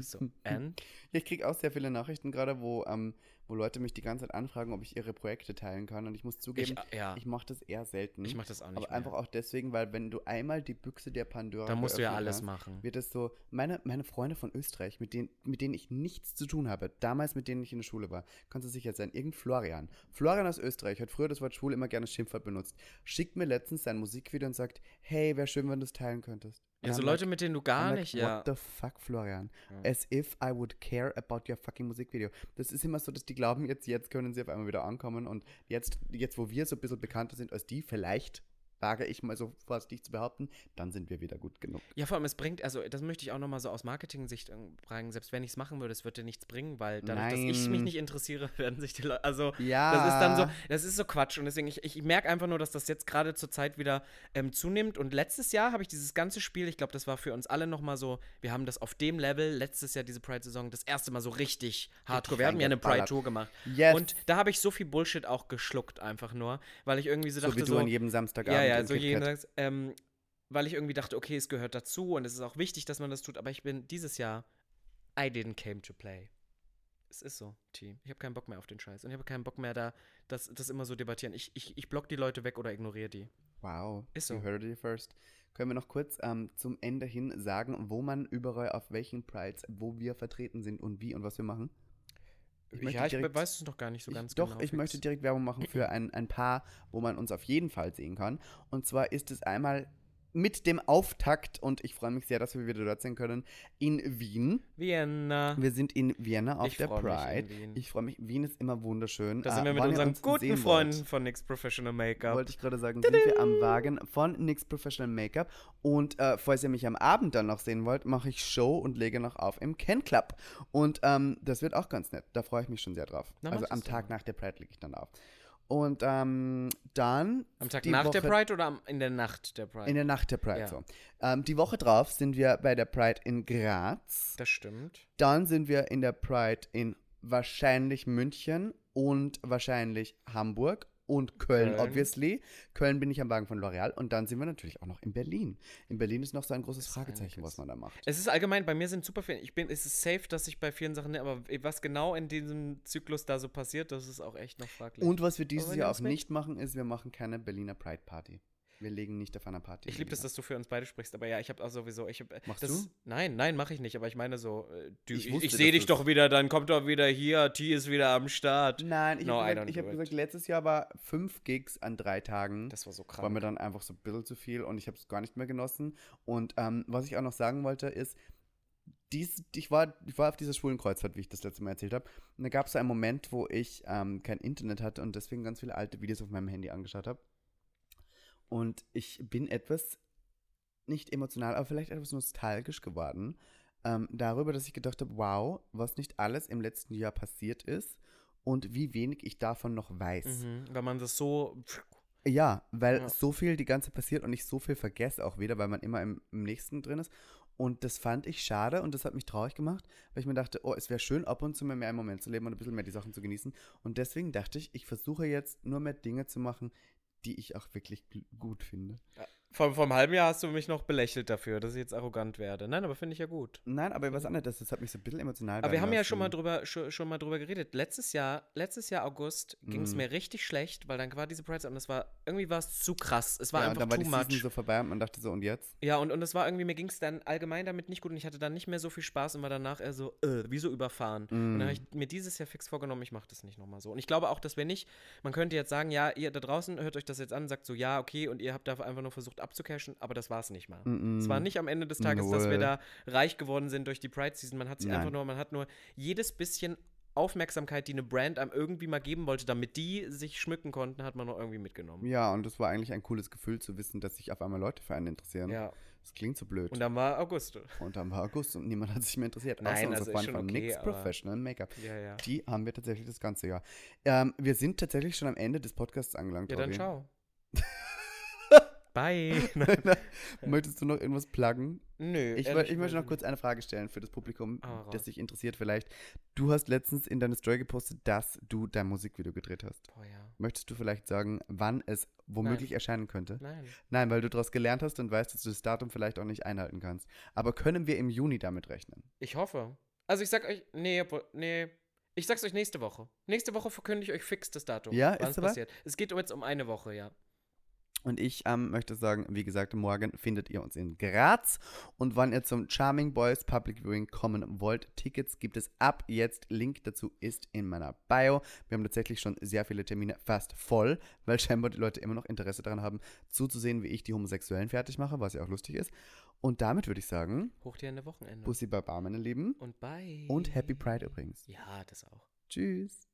So, ich kriege auch sehr viele Nachrichten gerade, wo, ähm, wo Leute mich die ganze Zeit anfragen, ob ich ihre Projekte teilen kann. Und ich muss zugeben, Ich, ja, ich mache das eher selten. ich mach das auch nicht aber mehr. einfach auch deswegen, weil wenn du einmal die Büchse der Pandora da musst du ja alles hast, machen. wird es so, meine, meine Freunde von Österreich, mit denen, mit denen ich nichts zu tun habe, damals mit denen ich in der Schule war, kannst du sicher sein, irgendein Florian. Florian aus Österreich hat früher das Wort schwul immer gerne Schimpfwort benutzt, schickt mir letztens sein Musikvideo und sagt, hey, wäre schön, wenn du es teilen könntest. Und Ja, so Leute, like, mit denen du gar like, nicht, ja. What the fuck, Florian? Ja. As if I would care about your fucking Musikvideo. Das ist immer so, dass die glauben, jetzt, jetzt können sie auf einmal wieder ankommen und jetzt, jetzt, wo wir so ein bisschen bekannter sind als die, vielleicht, wage ich mal so vorsichtig zu behaupten, dann sind wir wieder gut genug. Ja, vor allem, es bringt, also das möchte ich auch nochmal so aus Marketing-Sicht äh, fragen, selbst wenn ich es machen würde, es würde dir nichts bringen, weil dadurch, dass ich mich Nein. nicht interessiere, werden sich die Leute, also Ja. das ist dann so, das ist so Quatsch und deswegen, ich, ich merke einfach nur, dass das jetzt gerade zur Zeit wieder ähm, zunimmt und letztes Jahr habe ich dieses ganze Spiel, ich glaube, das war für uns alle nochmal so, wir haben das auf dem Level, letztes Jahr diese Pride-Saison, das erste Mal so richtig hardcore, wir haben ja eine. Pride-Tour gemacht Yes. und da habe ich so viel Bullshit auch geschluckt einfach nur, weil ich irgendwie so so dachte wie du an jedem Samstagabend. ja, ja, so jedenfalls, ähm, weil ich irgendwie dachte, okay, es gehört dazu und es ist auch wichtig, dass man das tut, aber ich bin dieses Jahr, I didn't came to play. Es ist so, Team. Ich habe keinen Bock mehr auf den Scheiß und ich habe keinen Bock mehr da, das, das immer so debattieren. Ich, ich, ich block die Leute weg oder ignoriere die. Wow, Ist you so. heard it first. Können wir noch kurz ähm, zum Ende hin sagen, wo man überall auf welchen Prides, wo wir vertreten sind und wie und was wir machen? Ich möchte ja, ich direkt- weiß es noch gar nicht so ich, ganz doch, genau. ich fix. möchte direkt Werbung machen für ein, ein Paar, wo man uns auf jeden Fall sehen kann. Und zwar ist es einmal mit dem Auftakt, und ich freue mich sehr, dass wir wieder dort sein können, in Wien. Vienna. Wir sind in Vienna auf Ich der Pride. Ich freue mich. Wien ist immer wunderschön. Da Äh, sind wir mit wann unseren uns guten Freunden wollt, von NYX Professional Make-up. Wollte ich gerade sagen, sind wir am Wagen von NYX Professional Make-up. Und äh, falls ihr mich am Abend dann noch sehen wollt, mache ich Show und lege noch auf im Ken Club. Und ähm, das wird auch ganz nett. Da freue ich mich schon sehr drauf. Na, also am Tag doch. nach der Pride lege ich dann auf. Und ähm, dann. Am Tag nach der Woche- Pride oder am, in der Nacht der Pride? In der Nacht der Pride, Ja. so. Ähm, die Woche drauf sind wir bei der Pride in Graz. das stimmt. Dann sind wir in der Pride in wahrscheinlich München und wahrscheinlich Hamburg und Köln, Köln. obviously. Köln bin ich am Wagen von L'Oreal und dann sind wir natürlich auch noch in Berlin. In Berlin ist noch so ein großes Fragezeichen, was man da macht. Es ist allgemein, bei mir sind super viele. Ich bin, es ist safe, dass ich bei vielen Sachen, aber was genau in diesem Zyklus da so passiert, das ist auch echt noch fraglich. Und was wir dieses Jahr auch nicht machen, ist, wir machen keine Berliner Pride Party. Wir legen nicht auf einer Party. Ich liebe das, dass du für uns beide sprichst, aber ja, ich habe auch sowieso, ich hab, Machst das, du? Nein, nein, mache ich nicht, aber ich meine so, äh, du, Ich ich, ich, sehe dich doch wieder, dann kommt doch wieder hier, T ist wieder am Start. Nein, ich No, habe gesagt, hab gesagt, letztes Jahr war fünf Gigs an drei Tagen. Das war so war mir dann einfach so ein bisschen zu viel und ich habe es gar nicht mehr genossen. Und ähm, was ich auch noch sagen wollte, ist, dies, ich, war, ich war auf dieser schwulen Kreuzfahrt, wie ich das letzte Mal erzählt habe. Und da gab es so einen Moment, wo ich ähm, kein Internet hatte und deswegen ganz viele alte Videos auf meinem Handy angeschaut habe. Und ich bin etwas, nicht emotional, aber vielleicht etwas nostalgisch geworden. Ähm, darüber, dass ich gedacht habe, wow, was nicht alles im letzten Jahr passiert ist und wie wenig ich davon noch weiß. Mhm, weil man das so, Ja, weil Ja. so viel die ganze passiert und ich so viel vergesse auch wieder, weil man immer im, im nächsten drin ist. Und das fand ich schade und das hat mich traurig gemacht, weil ich mir dachte, oh, es wäre schön, ab und zu mal mehr im Moment zu leben und ein bisschen mehr die Sachen zu genießen. Und deswegen dachte ich, ich versuche jetzt nur mehr Dinge zu machen, die ich auch wirklich gut finde. Vor, vor einem halben Jahr hast du mich noch belächelt dafür, dass ich jetzt arrogant werde. Nein, aber finde ich ja gut. Nein, aber was anderes, das hat mich so ein bisschen emotional Aber wir haben ja schon mal drüber, schon, schon mal drüber geredet. Letztes Jahr, letztes Jahr August ging es Mhm. mir richtig schlecht, weil dann war diese Pride und es war, irgendwie war es zu krass. Es war ja, und einfach dann war too die much. Season so vorbei und man dachte so, und jetzt? Ja, und, und es war irgendwie, mir ging es dann allgemein damit nicht gut und ich hatte dann nicht mehr so viel Spaß und war danach eher so, äh, wie so überfahren. Und dann habe ich mir dieses Jahr fix vorgenommen, ich mache das nicht nochmal so. Und ich glaube auch, dass wir nicht, man könnte jetzt sagen, ja, ihr da draußen hört euch das jetzt an und sagt so, ja, okay, und ihr habt da einfach nur versucht abzucashen, aber das war es nicht mal. Es war nicht am Ende des Tages, dass wir Null. da reich geworden sind durch die Pride-Season. Man hat sie Nein. einfach nur, man hat nur jedes bisschen Aufmerksamkeit, die eine Brand einem irgendwie mal geben wollte, damit die sich schmücken konnten, hat man noch irgendwie mitgenommen. Ja, und das war eigentlich ein cooles Gefühl zu wissen, dass sich auf einmal Leute für einen interessieren. Ja. Das klingt so blöd. Und dann war August. Und dann war August und niemand hat sich mehr interessiert. Nein, außer unser also ist Freund okay, aber- Professional Make-up. Ja, ja. Die haben wir tatsächlich das ganze Jahr. Ähm, wir sind tatsächlich schon am Ende des Podcasts angelangt. Ja, dann Tobi. ciao. Bye. Möchtest du noch irgendwas pluggen? Nö. Ich, ich möchte noch kurz eine Frage stellen für das Publikum, raus. das sich interessiert vielleicht. Du hast letztens in deine Story gepostet, dass du dein Musikvideo gedreht hast. Boah, ja. Möchtest du vielleicht sagen, wann es womöglich erscheinen könnte? Nein. Nein, weil du daraus gelernt hast und weißt, dass du das Datum vielleicht auch nicht einhalten kannst. Aber können wir im Juni damit rechnen? Ich hoffe. Also ich sag euch, nee, nee. Ich sag's euch nächste Woche. Nächste Woche verkündige ich euch fix das Datum. Ja, ist passiert. Es geht jetzt um eine Woche, ja. Und ich ähm, möchte sagen, wie gesagt, morgen findet ihr uns in Graz. Und wann ihr zum Charming Boys Public Viewing kommen wollt, Tickets gibt es ab jetzt. Link dazu ist in meiner Bio. Wir haben tatsächlich schon sehr viele Termine fast voll, weil scheinbar die Leute immer noch Interesse daran haben, zuzusehen, wie ich die Homosexuellen fertig mache, was ja auch lustig ist. Und damit würde ich sagen, Hoch dir eine Wochenende. Bussi Baba, meine Lieben. Und bye. Und Happy Pride übrigens. Ja, das auch. Tschüss.